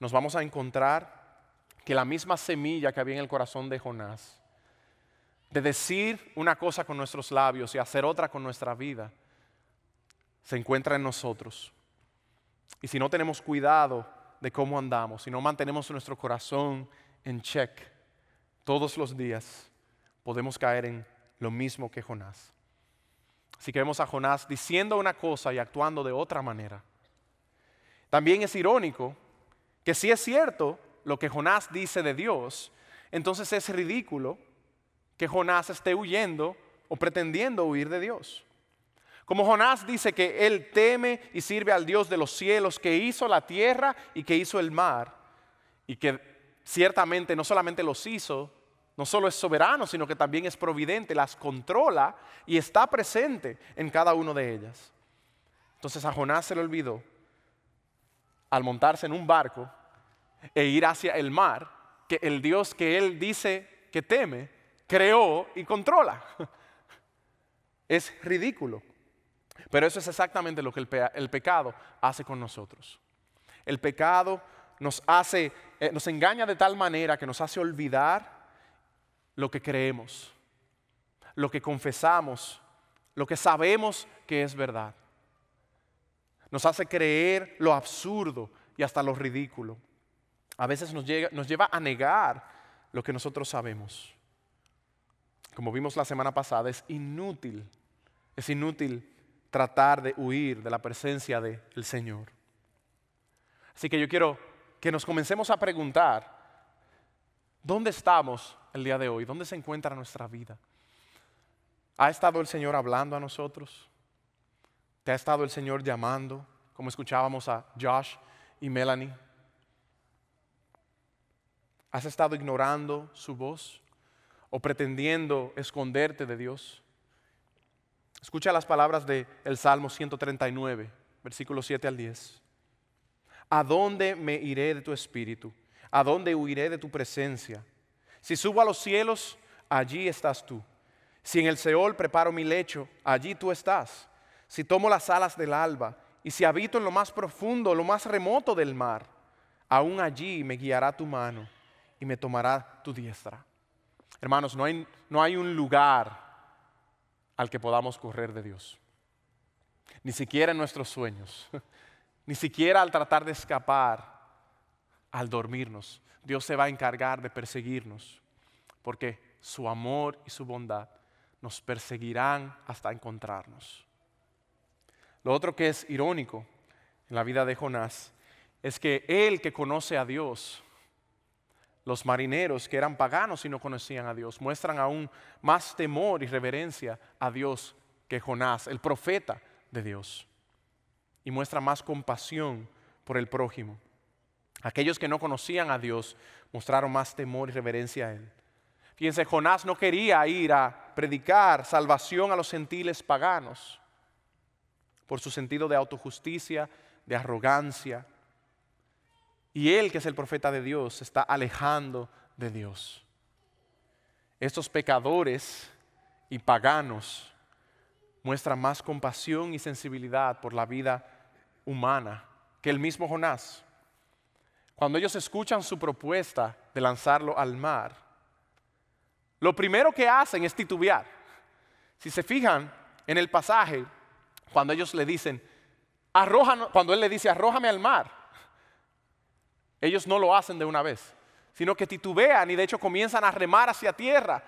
nos vamos a encontrar que la misma semilla que había en el corazón de Jonás, de decir una cosa con nuestros labios y hacer otra con nuestra vida, se encuentra en nosotros. Y si no tenemos cuidado de cómo andamos, si no mantenemos nuestro corazón en check todos los días, podemos caer en lo mismo que Jonás. Así que vemos a Jonás diciendo una cosa y actuando de otra manera. También es irónico que si es cierto lo que Jonás dice de Dios, entonces es ridículo que Jonás esté huyendo o pretendiendo huir de Dios. Como Jonás dice que él teme y sirve al Dios de los cielos que hizo la tierra y que hizo el mar y que ciertamente no solamente los hizo, no solo es soberano, sino que también es providente, las controla y está presente en cada una de ellas. Entonces a Jonás se le olvidó al montarse en un barco e ir hacia el mar, que el Dios que él dice que teme, creó y controla. Es ridículo. Pero eso es exactamente lo que el, pecado hace con nosotros. El pecado nos hace, eh, nos engaña de tal manera que nos hace olvidar lo que creemos, lo que confesamos, lo que sabemos que es verdad. Nos hace creer lo absurdo y hasta lo ridículo. A veces nos, nos lleva a negar lo que nosotros sabemos. Como vimos la semana pasada, es inútil, es inútil tratar de huir de la presencia del Señor. Así que yo quiero que nos comencemos a preguntar, ¿dónde estamos el día de hoy? ¿Dónde se encuentra nuestra vida? ¿Ha estado el Señor hablando a nosotros? ¿Te ha estado el Señor llamando, como escuchábamos a Josh y Melanie? ¿Has estado ignorando su voz o pretendiendo esconderte de Dios? Escucha las palabras del Salmo 139, versículos 7 al 10. ¿A dónde me iré de tu espíritu? ¿A dónde huiré de tu presencia? Si subo a los cielos, allí estás tú. Si en el Seol preparo mi lecho, allí tú estás. Si tomo las alas del alba y si habito en lo más profundo, lo más remoto del mar, aún allí me guiará tu mano y me tomará tu diestra. Hermanos, no hay, no hay un lugar al que podamos correr de Dios. Ni siquiera en nuestros sueños. Ni siquiera al tratar de escapar, al dormirnos. Dios se va a encargar de perseguirnos. Porque su amor y su bondad nos perseguirán hasta encontrarnos. Lo otro que es irónico en la vida de Jonás es que él que conoce a Dios, los marineros que eran paganos y no conocían a Dios, muestran aún más temor y reverencia a Dios que Jonás, el profeta de Dios, y muestra más compasión por el prójimo. Aquellos que no conocían a Dios mostraron más temor y reverencia a Él. Fíjense, Jonás no quería ir a predicar salvación a los gentiles paganos por su sentido de autojusticia, de arrogancia, y él, que es el profeta de Dios, se está alejando de Dios. Estos pecadores y paganos muestran más compasión y sensibilidad por la vida humana que el mismo Jonás. Cuando ellos escuchan su propuesta de lanzarlo al mar, lo primero que hacen es titubear. Si se fijan en el pasaje, cuando ellos le dicen, cuando él le dice, arrójame al mar, ellos no lo hacen de una vez, sino que titubean y de hecho comienzan a remar hacia tierra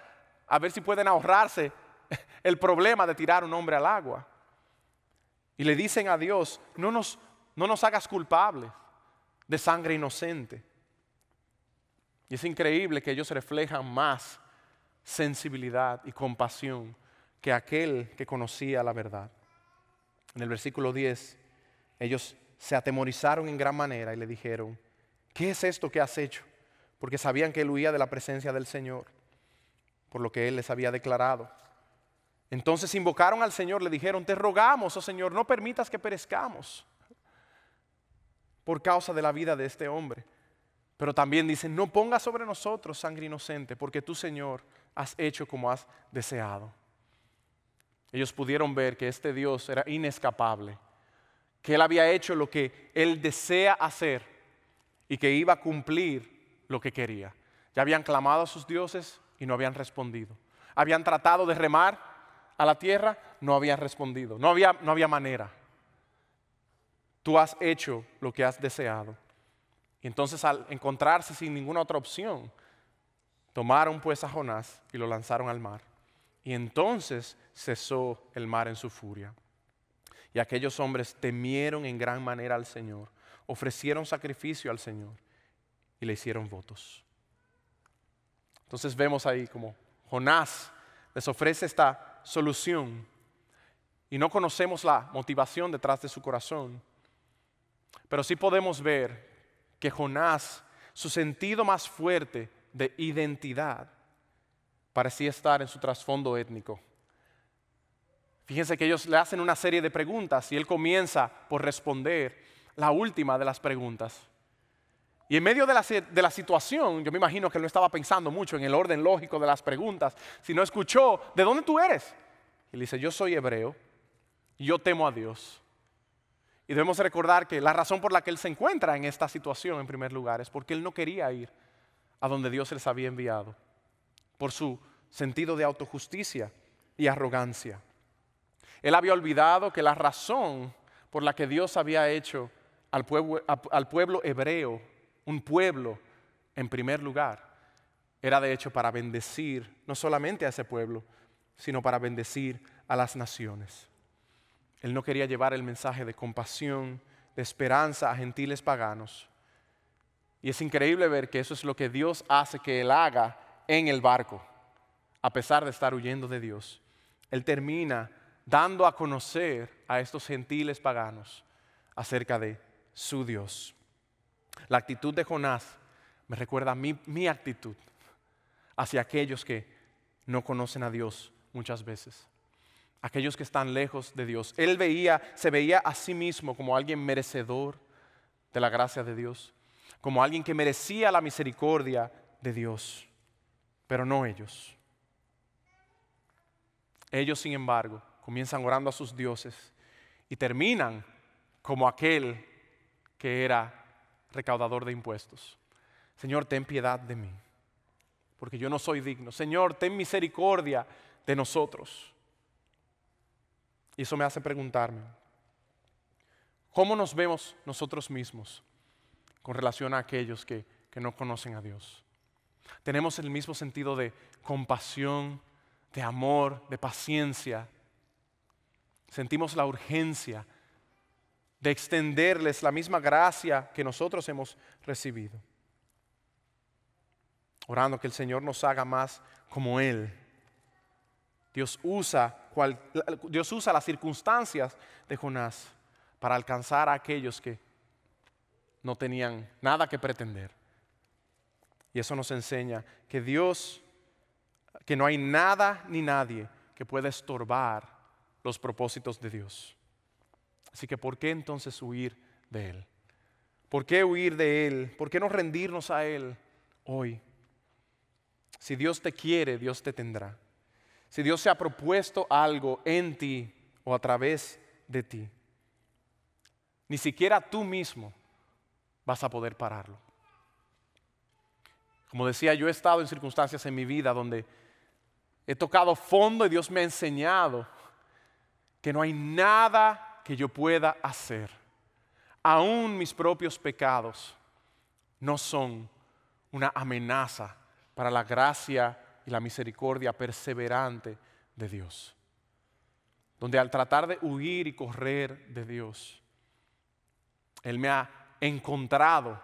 a ver si pueden ahorrarse el problema de tirar un hombre al agua. Y le dicen a Dios, no nos, no nos hagas culpables de sangre inocente. Y es increíble que ellos reflejan más sensibilidad y compasión que aquel que conocía la verdad. En el versículo 10, ellos se atemorizaron en gran manera y le dijeron, ¿qué es esto que has hecho? Porque sabían que él huía de la presencia del Señor, por lo que él les había declarado. Entonces invocaron al Señor, le dijeron, te rogamos, oh Señor, no permitas que perezcamos por causa de la vida de este hombre. Pero también dicen, no pongas sobre nosotros sangre inocente, porque tú, Señor, has hecho como has deseado. Ellos pudieron ver que este Dios era inescapable, que Él había hecho lo que Él desea hacer y que iba a cumplir lo que quería. Ya habían clamado a sus dioses y no habían respondido. Habían tratado de remar a la tierra, no habían respondido. No había, no había manera. Tú has hecho lo que has deseado. Y entonces al encontrarse sin ninguna otra opción, tomaron pues a Jonás y lo lanzaron al mar. Y entonces cesó el mar en su furia. Y aquellos hombres temieron en gran manera al Señor ofrecieron sacrificio al Señor y le hicieron votos. Entonces vemos ahí como Jonás les ofrece esta solución y no conocemos la motivación detrás de su corazón, pero sí podemos ver que Jonás, su sentido más fuerte de identidad, parecía estar en su trasfondo étnico. Fíjense que ellos le hacen una serie de preguntas y él comienza por responder la última de las preguntas. Y en medio de la, situación, yo me imagino que no estaba pensando mucho en el orden lógico de las preguntas, sino escuchó, ¿de dónde tú eres? Y le dice, yo soy hebreo, yo temo a Dios. Y debemos recordar que la razón por la que él se encuentra en esta situación, en primer lugar, es porque él no quería ir a donde Dios les había enviado, por su sentido de autojusticia y arrogancia. Él había olvidado que la razón por la que Dios había hecho al pueblo, al pueblo hebreo, un pueblo en primer lugar, era de hecho para bendecir no solamente a ese pueblo, sino para bendecir a las naciones. Él no quería llevar el mensaje de compasión, de esperanza a gentiles paganos. Y es increíble ver que eso es lo que Dios hace que Él haga en el barco, a pesar de estar huyendo de Dios. Él termina dando a conocer a estos gentiles paganos acerca de su Dios. La actitud de Jonás me recuerda a mi, mi actitud hacia aquellos que no conocen a Dios muchas veces. aquellos que están lejos de Dios. Él veía, se veía a sí mismo como alguien merecedor de la gracia de Dios, como alguien que merecía la misericordia de Dios, pero no ellos. Ellos, sin embargo, comienzan orando a sus dioses y terminan como aquel que era recaudador de impuestos. Señor, ten piedad de mí, porque yo no soy digno. Señor, ten misericordia de nosotros. Y eso me hace preguntarme, ¿cómo nos vemos nosotros mismos con relación a aquellos que, que no conocen a Dios? ¿Tenemos el mismo sentido de compasión, de amor, de paciencia? ¿Sentimos la urgencia de extenderles la misma gracia que nosotros hemos recibido? Orando que el Señor nos haga más como Él Dios usa, Dios usa las circunstancias de Jonás para alcanzar a aquellos que no tenían nada que pretender. Y eso nos enseña que Dios, que no hay nada ni nadie que pueda estorbar los propósitos de Dios. Así que ¿por qué entonces huir de Él? ¿Por qué huir de Él? ¿Por qué no rendirnos a Él hoy? Si Dios te quiere, Dios te tendrá si Dios se ha propuesto algo en ti o a través de ti, ni siquiera tú mismo vas a poder pararlo. Como decía, yo he estado en circunstancias en mi vida donde he tocado fondo y Dios me ha enseñado que no hay nada que yo pueda hacer. Aún mis propios pecados no son una amenaza para la gracia y la misericordia perseverante de Dios. Donde al tratar de huir y correr de Dios, Él me ha encontrado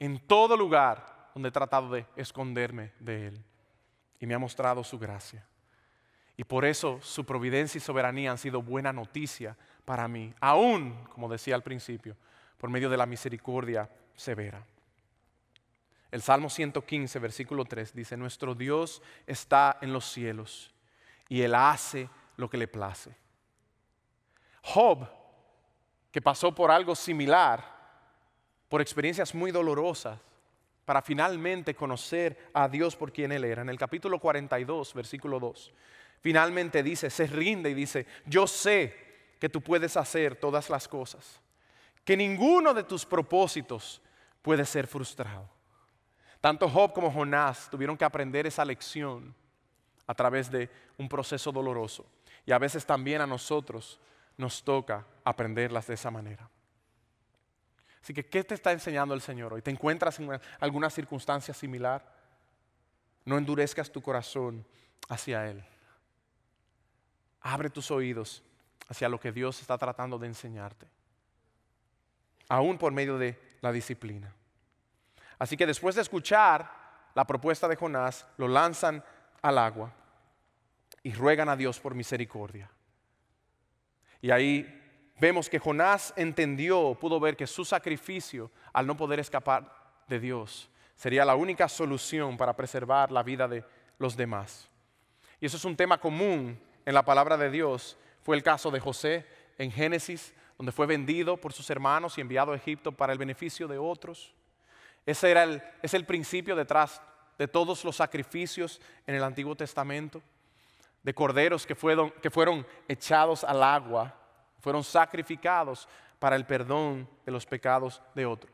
en todo lugar donde he tratado de esconderme de Él. Y me ha mostrado su gracia. Y por eso su providencia y soberanía han sido buena noticia para mí, aún, como decía al principio, por medio de la misericordia severa. El Salmo 115, versículo 3 dice, nuestro Dios está en los cielos y Él hace lo que le place. Job, que pasó por algo similar, por experiencias muy dolorosas, para finalmente conocer a Dios por quien Él era. En el capítulo 42, versículo 2, finalmente dice, se rinde y dice, yo sé que tú puedes hacer todas las cosas, que ninguno de tus propósitos puede ser frustrado. Tanto Job como Jonás tuvieron que aprender esa lección a través de un proceso doloroso. Y a veces también a nosotros nos toca aprenderlas de esa manera. Así que, ¿qué te está enseñando el Señor hoy? ¿Te encuentras en alguna circunstancia similar? No endurezcas tu corazón hacia Él. Abre tus oídos hacia lo que Dios está tratando de enseñarte. Aún por medio de la disciplina. Así que después de escuchar la propuesta de Jonás, lo lanzan al agua y ruegan a Dios por misericordia. Y ahí vemos que Jonás entendió, pudo ver que su sacrificio, al no poder escapar de Dios, sería la única solución para preservar la vida de los demás. Y eso es un tema común en la palabra de Dios. Fue el caso de José en Génesis, donde fue vendido por sus hermanos y enviado a Egipto para el beneficio de otros. Ese era el, es el principio detrás de todos los sacrificios en el Antiguo Testamento, de corderos que fueron, que fueron echados al agua, fueron sacrificados para el perdón de los pecados de otros.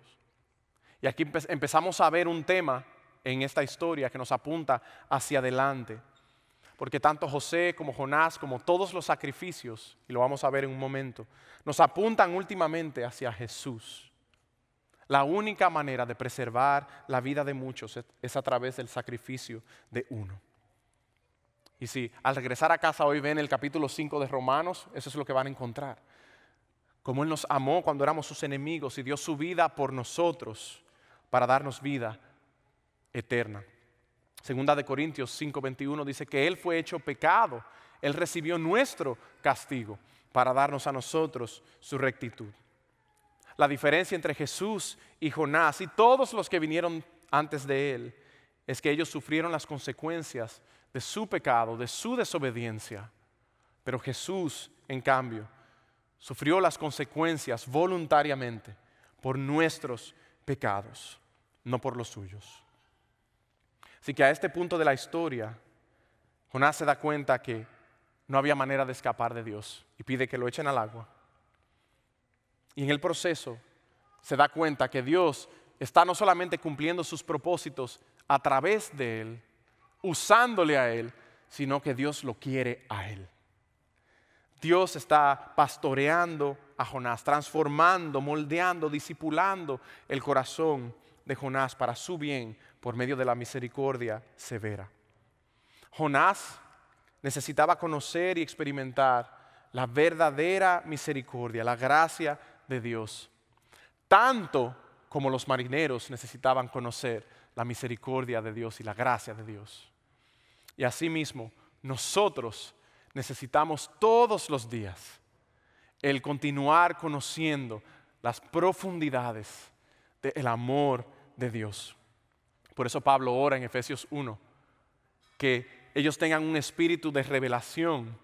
Y aquí empezamos a ver un tema en esta historia que nos apunta hacia adelante. Porque tanto José como Jonás, como todos los sacrificios, y lo vamos a ver en un momento, nos apuntan últimamente hacia Jesús. La única manera de preservar la vida de muchos es a través del sacrificio de uno. Y si al regresar a casa hoy ven el capítulo 5 de Romanos, eso es lo que van a encontrar. Como Él nos amó cuando éramos sus enemigos y dio su vida por nosotros para darnos vida eterna. Segunda de Corintios 5:21 dice que Él fue hecho pecado, Él recibió nuestro castigo para darnos a nosotros su rectitud. La diferencia entre Jesús y Jonás y todos los que vinieron antes de él es que ellos sufrieron las consecuencias de su pecado, de su desobediencia. Pero Jesús, en cambio, sufrió las consecuencias voluntariamente por nuestros pecados, no por los suyos. Así que a este punto de la historia, Jonás se da cuenta que no había manera de escapar de Dios y pide que lo echen al agua. Y en el proceso se da cuenta que Dios está no solamente cumpliendo sus propósitos a través de él, usándole a él, sino que Dios lo quiere a él. Dios está pastoreando a Jonás, transformando, moldeando, disipulando el corazón de Jonás para su bien por medio de la misericordia severa. Jonás necesitaba conocer y experimentar la verdadera misericordia, la gracia de Dios, tanto como los marineros necesitaban conocer la misericordia de Dios y la gracia de Dios. Y asimismo, nosotros necesitamos todos los días el continuar conociendo las profundidades del amor de Dios. Por eso Pablo ora en Efesios 1 que ellos tengan un espíritu de revelación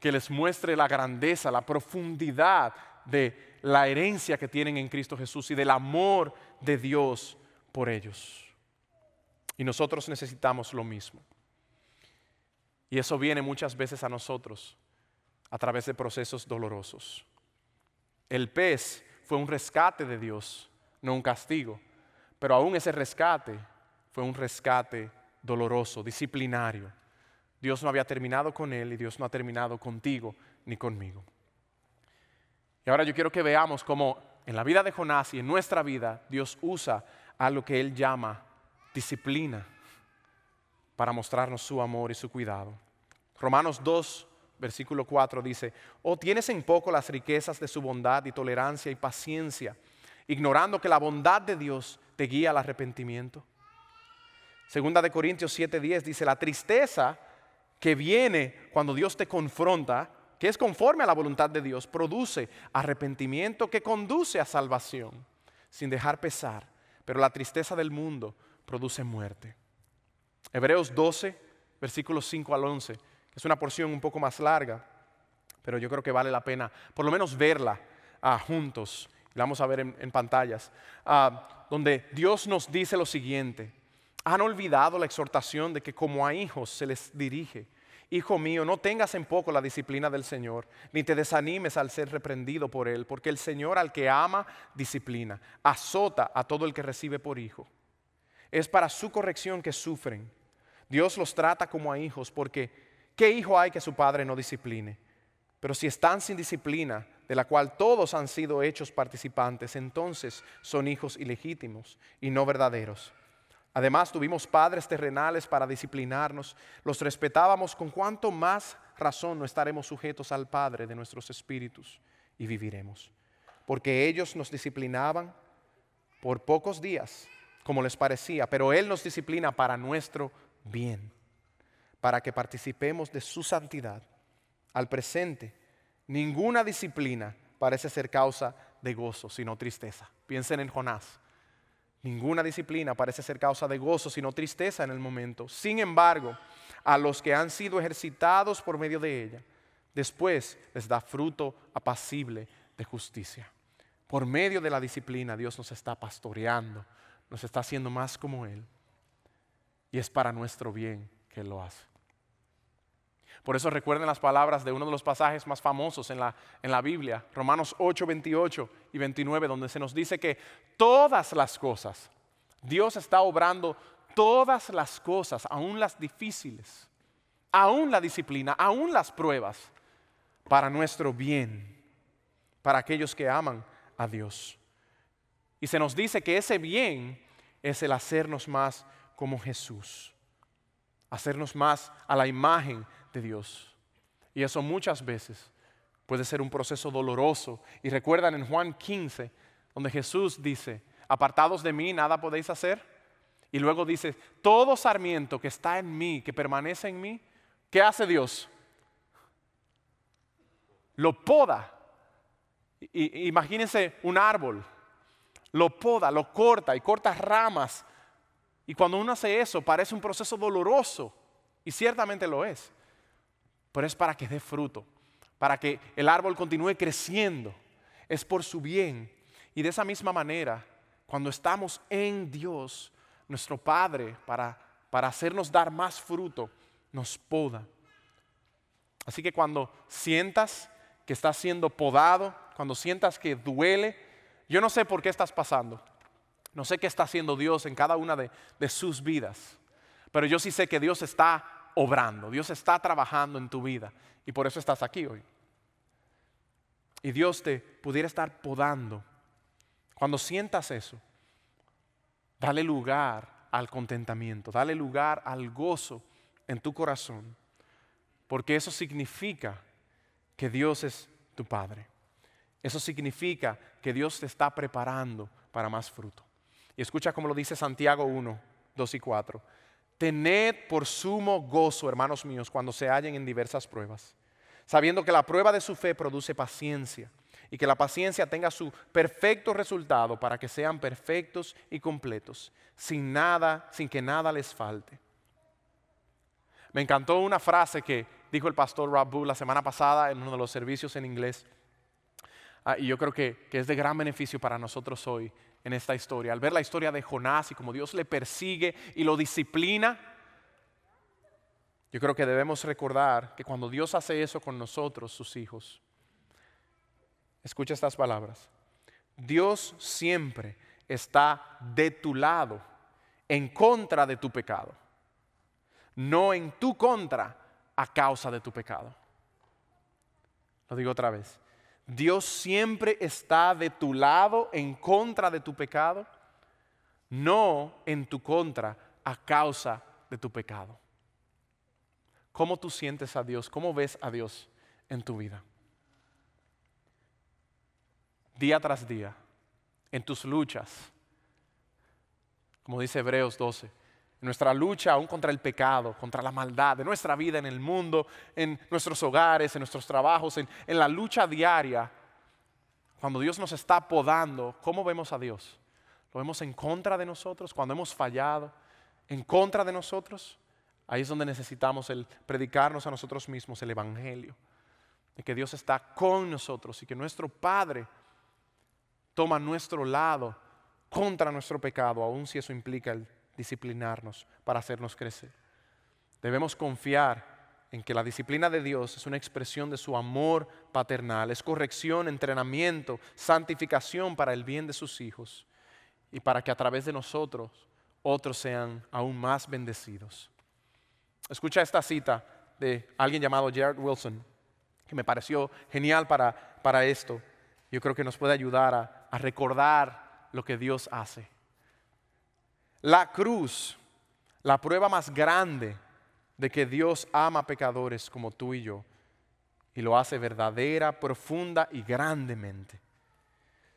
que les muestre la grandeza, la profundidad de la herencia que tienen en Cristo Jesús y del amor de Dios por ellos. Y nosotros necesitamos lo mismo. Y eso viene muchas veces a nosotros a través de procesos dolorosos. El pez fue un rescate de Dios, no un castigo. Pero aún ese rescate fue un rescate doloroso, disciplinario. Dios no había terminado con él y Dios no ha terminado contigo ni conmigo. Y ahora yo quiero que veamos cómo en la vida de Jonás y en nuestra vida Dios usa a lo que él llama disciplina para mostrarnos su amor y su cuidado. Romanos 2, versículo 4 dice, oh, tienes en poco las riquezas de su bondad y tolerancia y paciencia, ignorando que la bondad de Dios guía al arrepentimiento. Segunda de Corintios 7:10 dice, la tristeza que viene cuando Dios te confronta, que es conforme a la voluntad de Dios, produce arrepentimiento que conduce a salvación, sin dejar pesar, pero la tristeza del mundo produce muerte. Hebreos 12, versículos 5 al 11, es una porción un poco más larga, pero yo creo que vale la pena por lo menos verla ah, juntos. Vamos a ver en, pantallas, ah, donde Dios nos dice lo siguiente. Han olvidado la exhortación de que como a hijos se les dirige. Hijo mío, no tengas en poco la disciplina del Señor, ni te desanimes al ser reprendido por Él, porque el Señor al que ama, disciplina, azota a todo el que recibe por hijo. Es para su corrección que sufren. Dios los trata como a hijos, porque ¿qué hijo hay que su padre no discipline? Pero si están sin disciplina, de la cual todos han sido hechos participantes, entonces son hijos ilegítimos y no verdaderos. Además, tuvimos padres terrenales para disciplinarnos, los respetábamos con cuanto más razón no estaremos sujetos al Padre de nuestros espíritus y viviremos. Porque ellos nos disciplinaban por pocos días, como les parecía, pero Él nos disciplina para nuestro bien, para que participemos de su santidad. Al presente, ninguna disciplina parece ser causa de gozo, sino tristeza. Piensen en Jonás. Ninguna disciplina parece ser causa de gozo, sino tristeza en el momento. Sin embargo, a los que han sido ejercitados por medio de ella, después les da fruto apacible de justicia. Por medio de la disciplina Dios nos está pastoreando, nos está haciendo más como Él. Y es para nuestro bien que lo hace. Por eso recuerden las palabras de uno de los pasajes más famosos en la, en la Biblia, Romanos 8, 28 y 29, donde se nos dice que todas las cosas, Dios está obrando todas las cosas, aún las difíciles, aún la disciplina, aún las pruebas, para nuestro bien, para aquellos que aman a Dios. Y se nos dice que ese bien es el hacernos más como Jesús, hacernos más a la imagen de Dios. Y eso muchas veces puede ser un proceso doloroso. Y recuerdan en Juan 15, donde Jesús dice, apartados de mí, nada podéis hacer. Y luego dice, todo sarmiento que está en mí, que permanece en mí, ¿qué hace Dios? Lo poda. imagínense un árbol, lo poda, lo corta y corta ramas. Y cuando uno hace eso, parece un proceso doloroso. Y ciertamente lo es pero es para que dé fruto, para que el árbol continúe creciendo, es por su bien. Y de esa misma manera, cuando estamos en Dios, nuestro Padre, para, para hacernos dar más fruto, nos poda. Así que cuando sientas que estás siendo podado, cuando sientas que duele, yo no sé por qué estás pasando, no sé qué está haciendo Dios en cada una de, de sus vidas, pero yo sí sé que Dios está obrando, Dios está trabajando en tu vida y por eso estás aquí hoy. Y Dios te pudiera estar podando. Cuando sientas eso, dale lugar al contentamiento, dale lugar al gozo en tu corazón, porque eso significa que Dios es tu Padre. Eso significa que Dios te está preparando para más fruto. Y escucha como lo dice Santiago 1, 2 y 4. Tened por sumo gozo, hermanos míos, cuando se hallen en diversas pruebas, sabiendo que la prueba de su fe produce paciencia y que la paciencia tenga su perfecto resultado para que sean perfectos y completos, sin nada, sin que nada les falte. Me encantó una frase que dijo el pastor Boo la semana pasada en uno de los servicios en inglés. Ah, y yo creo que, que es de gran beneficio para nosotros hoy en esta historia. Al ver la historia de Jonás y cómo Dios le persigue y lo disciplina, yo creo que debemos recordar que cuando Dios hace eso con nosotros, sus hijos, escucha estas palabras, Dios siempre está de tu lado en contra de tu pecado, no en tu contra a causa de tu pecado. Lo digo otra vez. Dios siempre está de tu lado en contra de tu pecado, no en tu contra a causa de tu pecado. ¿Cómo tú sientes a Dios? ¿Cómo ves a Dios en tu vida? Día tras día, en tus luchas, como dice Hebreos 12, nuestra lucha aún contra el pecado, contra la maldad de nuestra vida en el mundo, en nuestros hogares, en nuestros trabajos, en, en la lucha diaria, cuando Dios nos está podando, ¿cómo vemos a Dios? ¿Lo vemos en contra de nosotros? Cuando hemos fallado, en contra de nosotros, ahí es donde necesitamos el predicarnos a nosotros mismos el Evangelio, de que Dios está con nosotros y que nuestro Padre toma nuestro lado contra nuestro pecado, aun si eso implica el disciplinarnos para hacernos crecer. Debemos confiar en que la disciplina de Dios es una expresión de su amor paternal, es corrección, entrenamiento, santificación para el bien de sus hijos y para que a través de nosotros otros sean aún más bendecidos. Escucha esta cita de alguien llamado Jared Wilson, que me pareció genial para, para esto. Yo creo que nos puede ayudar a, a recordar lo que Dios hace. La cruz, la prueba más grande de que Dios ama a pecadores como tú y yo, y lo hace verdadera, profunda y grandemente.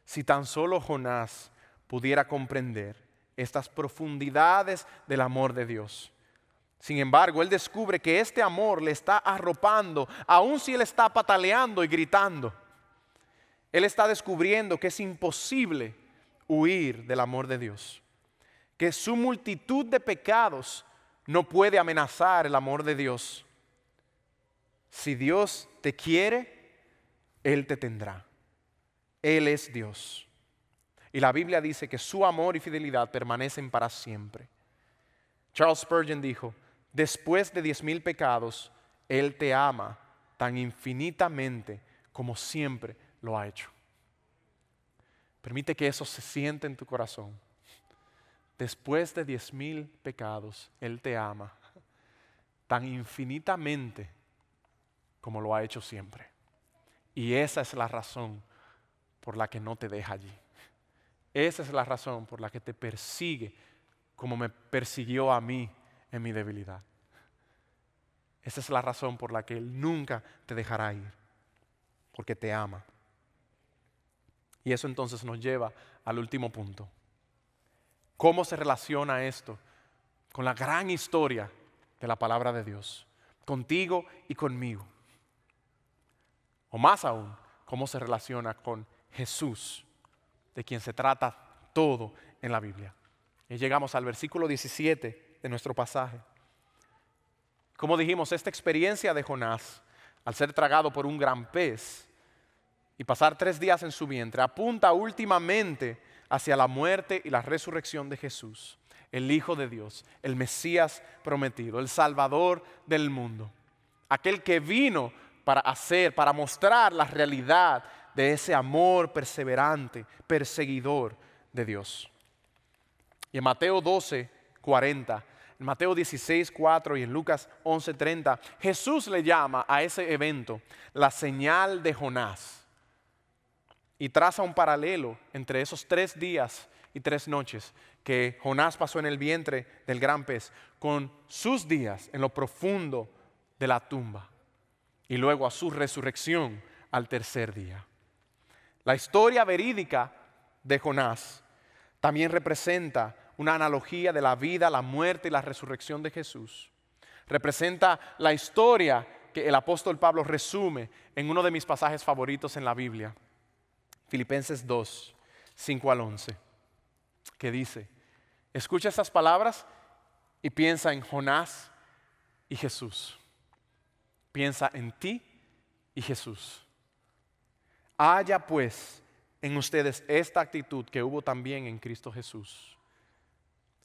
Si tan solo Jonás pudiera comprender estas profundidades del amor de Dios. Sin embargo, él descubre que este amor le está arropando, aun si él está pataleando y gritando. Él está descubriendo que es imposible huir del amor de Dios que su multitud de pecados no puede amenazar el amor de Dios. Si Dios te quiere, Él te tendrá. Él es Dios. Y la Biblia dice que su amor y fidelidad permanecen para siempre. Charles Spurgeon dijo, después de diez mil pecados, Él te ama tan infinitamente como siempre lo ha hecho. Permite que eso se siente en tu corazón después de diez mil pecados, Él te ama tan infinitamente como lo ha hecho siempre. Y esa es la razón por la que no te deja allí. Esa es la razón por la que te persigue como me persiguió a mí en mi debilidad. Esa es la razón por la que Él nunca te dejará ir, porque te ama. Y eso entonces nos lleva al último punto. ¿Cómo se relaciona esto con la gran historia de la palabra de Dios? Contigo y conmigo. O más aún, cómo se relaciona con Jesús, de quien se trata todo en la Biblia. Y llegamos al versículo 17 de nuestro pasaje. Como dijimos, esta experiencia de Jonás al ser tragado por un gran pez y pasar tres días en su vientre, apunta últimamente hacia la muerte y la resurrección de Jesús, el Hijo de Dios, el Mesías prometido, el Salvador del mundo, aquel que vino para hacer, para mostrar la realidad de ese amor perseverante, perseguidor de Dios. Y en Mateo 12, 40, en Mateo 16, 4 y en Lucas 11, 30, Jesús le llama a ese evento la señal de Jonás y traza un paralelo entre esos tres días y tres noches que Jonás pasó en el vientre del gran pez con sus días en lo profundo de la tumba y luego a su resurrección al tercer día. La historia verídica de Jonás también representa una analogía de la vida, la muerte y la resurrección de Jesús. Representa la historia que el apóstol Pablo resume en uno de mis pasajes favoritos en la Biblia, Filipenses 2, 5 al 11, que dice, escucha estas palabras y piensa en Jonás y Jesús. Piensa en ti y Jesús. Haya pues en ustedes esta actitud que hubo también en Cristo Jesús,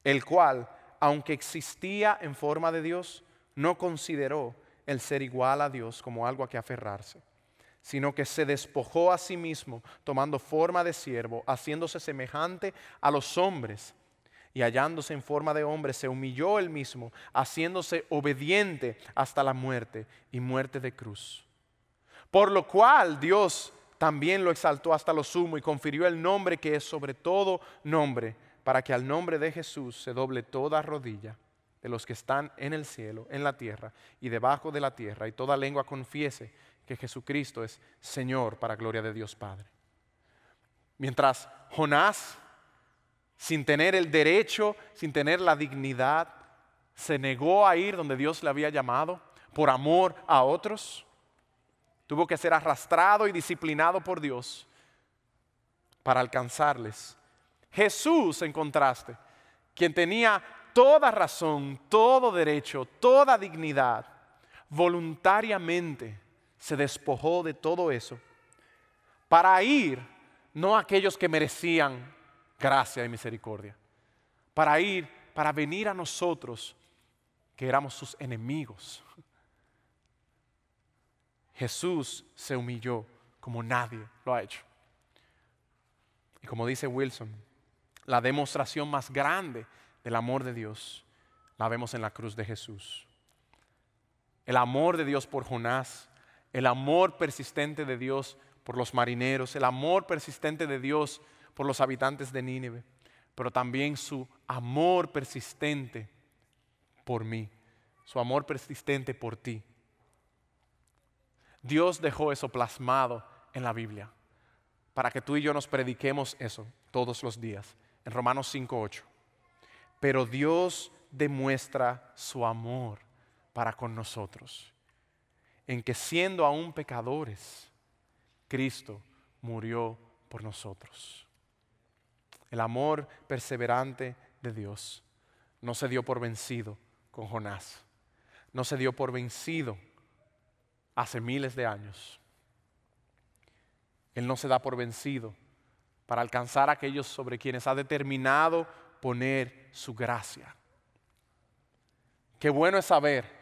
el cual, aunque existía en forma de Dios, no consideró el ser igual a Dios como algo a que aferrarse, sino que se despojó a sí mismo, tomando forma de siervo, haciéndose semejante a los hombres, y hallándose en forma de hombre, se humilló él mismo, haciéndose obediente hasta la muerte y muerte de cruz. Por lo cual Dios también lo exaltó hasta lo sumo y confirió el nombre que es sobre todo nombre, para que al nombre de Jesús se doble toda rodilla de los que están en el cielo, en la tierra y debajo de la tierra, y toda lengua confiese que Jesucristo es Señor para gloria de Dios Padre. Mientras Jonás, sin tener el derecho, sin tener la dignidad, se negó a ir donde Dios le había llamado por amor a otros, Tuvo que ser arrastrado y disciplinado por Dios para alcanzarles. Jesús, en contraste, quien tenía toda razón, todo derecho, toda dignidad, voluntariamente se despojó de todo eso para ir, no a aquellos que merecían gracia y misericordia, para ir, para venir a nosotros que éramos sus enemigos Jesús se humilló como nadie lo ha hecho. Y como dice Wilson, la demostración más grande del amor de Dios la vemos en la cruz de Jesús. El amor de Dios por Jonás, el amor persistente de Dios por los marineros, el amor persistente de Dios por los habitantes de Nínive, pero también su amor persistente por mí, su amor persistente por ti. Dios dejó eso plasmado en la Biblia para que tú y yo nos prediquemos eso todos los días. En Romanos 5.8. Pero Dios demuestra su amor para con nosotros, en que siendo aún pecadores, Cristo murió por nosotros. El amor perseverante de Dios no se dio por vencido con Jonás, no se dio por vencido hace miles de años. Él no se da por vencido para alcanzar a aquellos sobre quienes ha determinado poner su gracia. Qué bueno es saber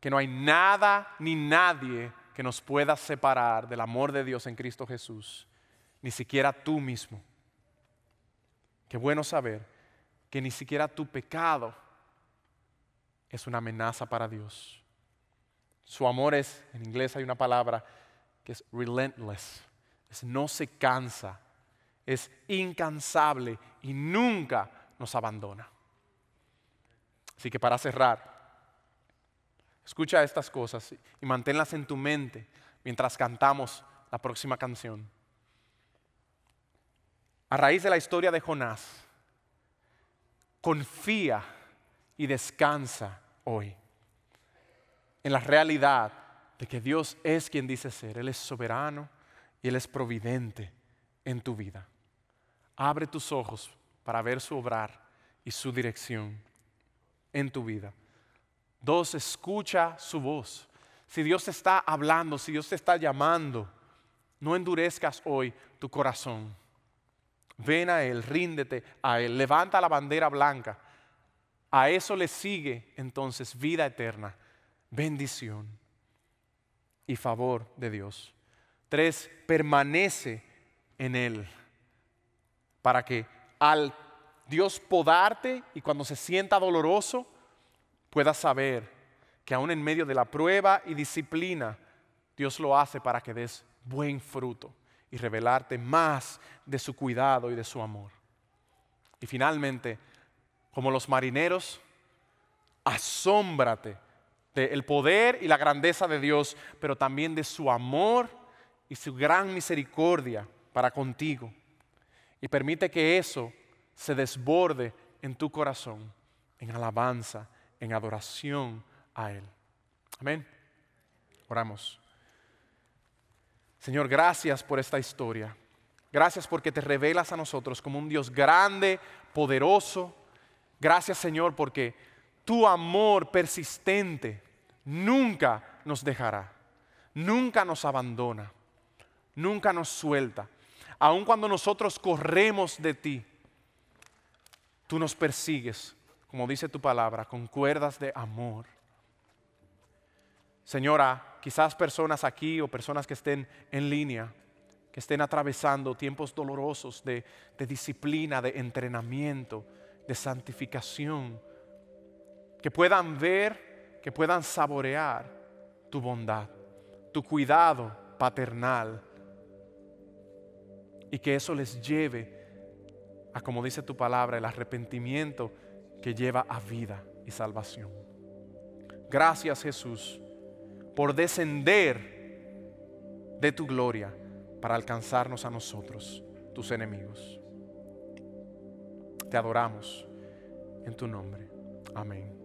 que no hay nada ni nadie que nos pueda separar del amor de Dios en Cristo Jesús, ni siquiera tú mismo. Qué bueno saber que ni siquiera tu pecado es una amenaza para Dios. Su amor es, en inglés hay una palabra que es relentless, es no se cansa, es incansable y nunca nos abandona. Así que para cerrar, escucha estas cosas y manténlas en tu mente mientras cantamos la próxima canción. A raíz de la historia de Jonás, confía y descansa hoy en la realidad de que Dios es quien dice ser. Él es soberano y Él es providente en tu vida. Abre tus ojos para ver su obrar y su dirección en tu vida. Dos, escucha su voz. Si Dios te está hablando, si Dios te está llamando, no endurezcas hoy tu corazón. Ven a Él, ríndete a Él, levanta la bandera blanca. A eso le sigue entonces vida eterna, bendición y favor de Dios. Tres, permanece en Él para que al Dios podarte y cuando se sienta doloroso, puedas saber que aún en medio de la prueba y disciplina, Dios lo hace para que des buen fruto y revelarte más de su cuidado y de su amor. Y finalmente, como los marineros, asómbrate del poder y la grandeza de Dios, pero también de su amor y su gran misericordia para contigo. Y permite que eso se desborde en tu corazón, en alabanza, en adoración a Él. Amén. Oramos. Señor, gracias por esta historia. Gracias porque te revelas a nosotros como un Dios grande, poderoso. Gracias, Señor, porque tu amor persistente nunca nos dejará, nunca nos abandona, nunca nos suelta. Aun cuando nosotros corremos de ti, tú nos persigues, como dice tu palabra, con cuerdas de amor. Señora, quizás personas aquí o personas que estén en línea, que estén atravesando tiempos dolorosos de, disciplina, de entrenamiento, de santificación, que puedan ver, que puedan saborear tu bondad, tu cuidado paternal, y que eso les lleve a, como dice tu palabra, el arrepentimiento que lleva a vida y salvación. Gracias Jesús por descender de tu gloria para alcanzarnos a nosotros, tus enemigos. Te adoramos en tu nombre. Amén.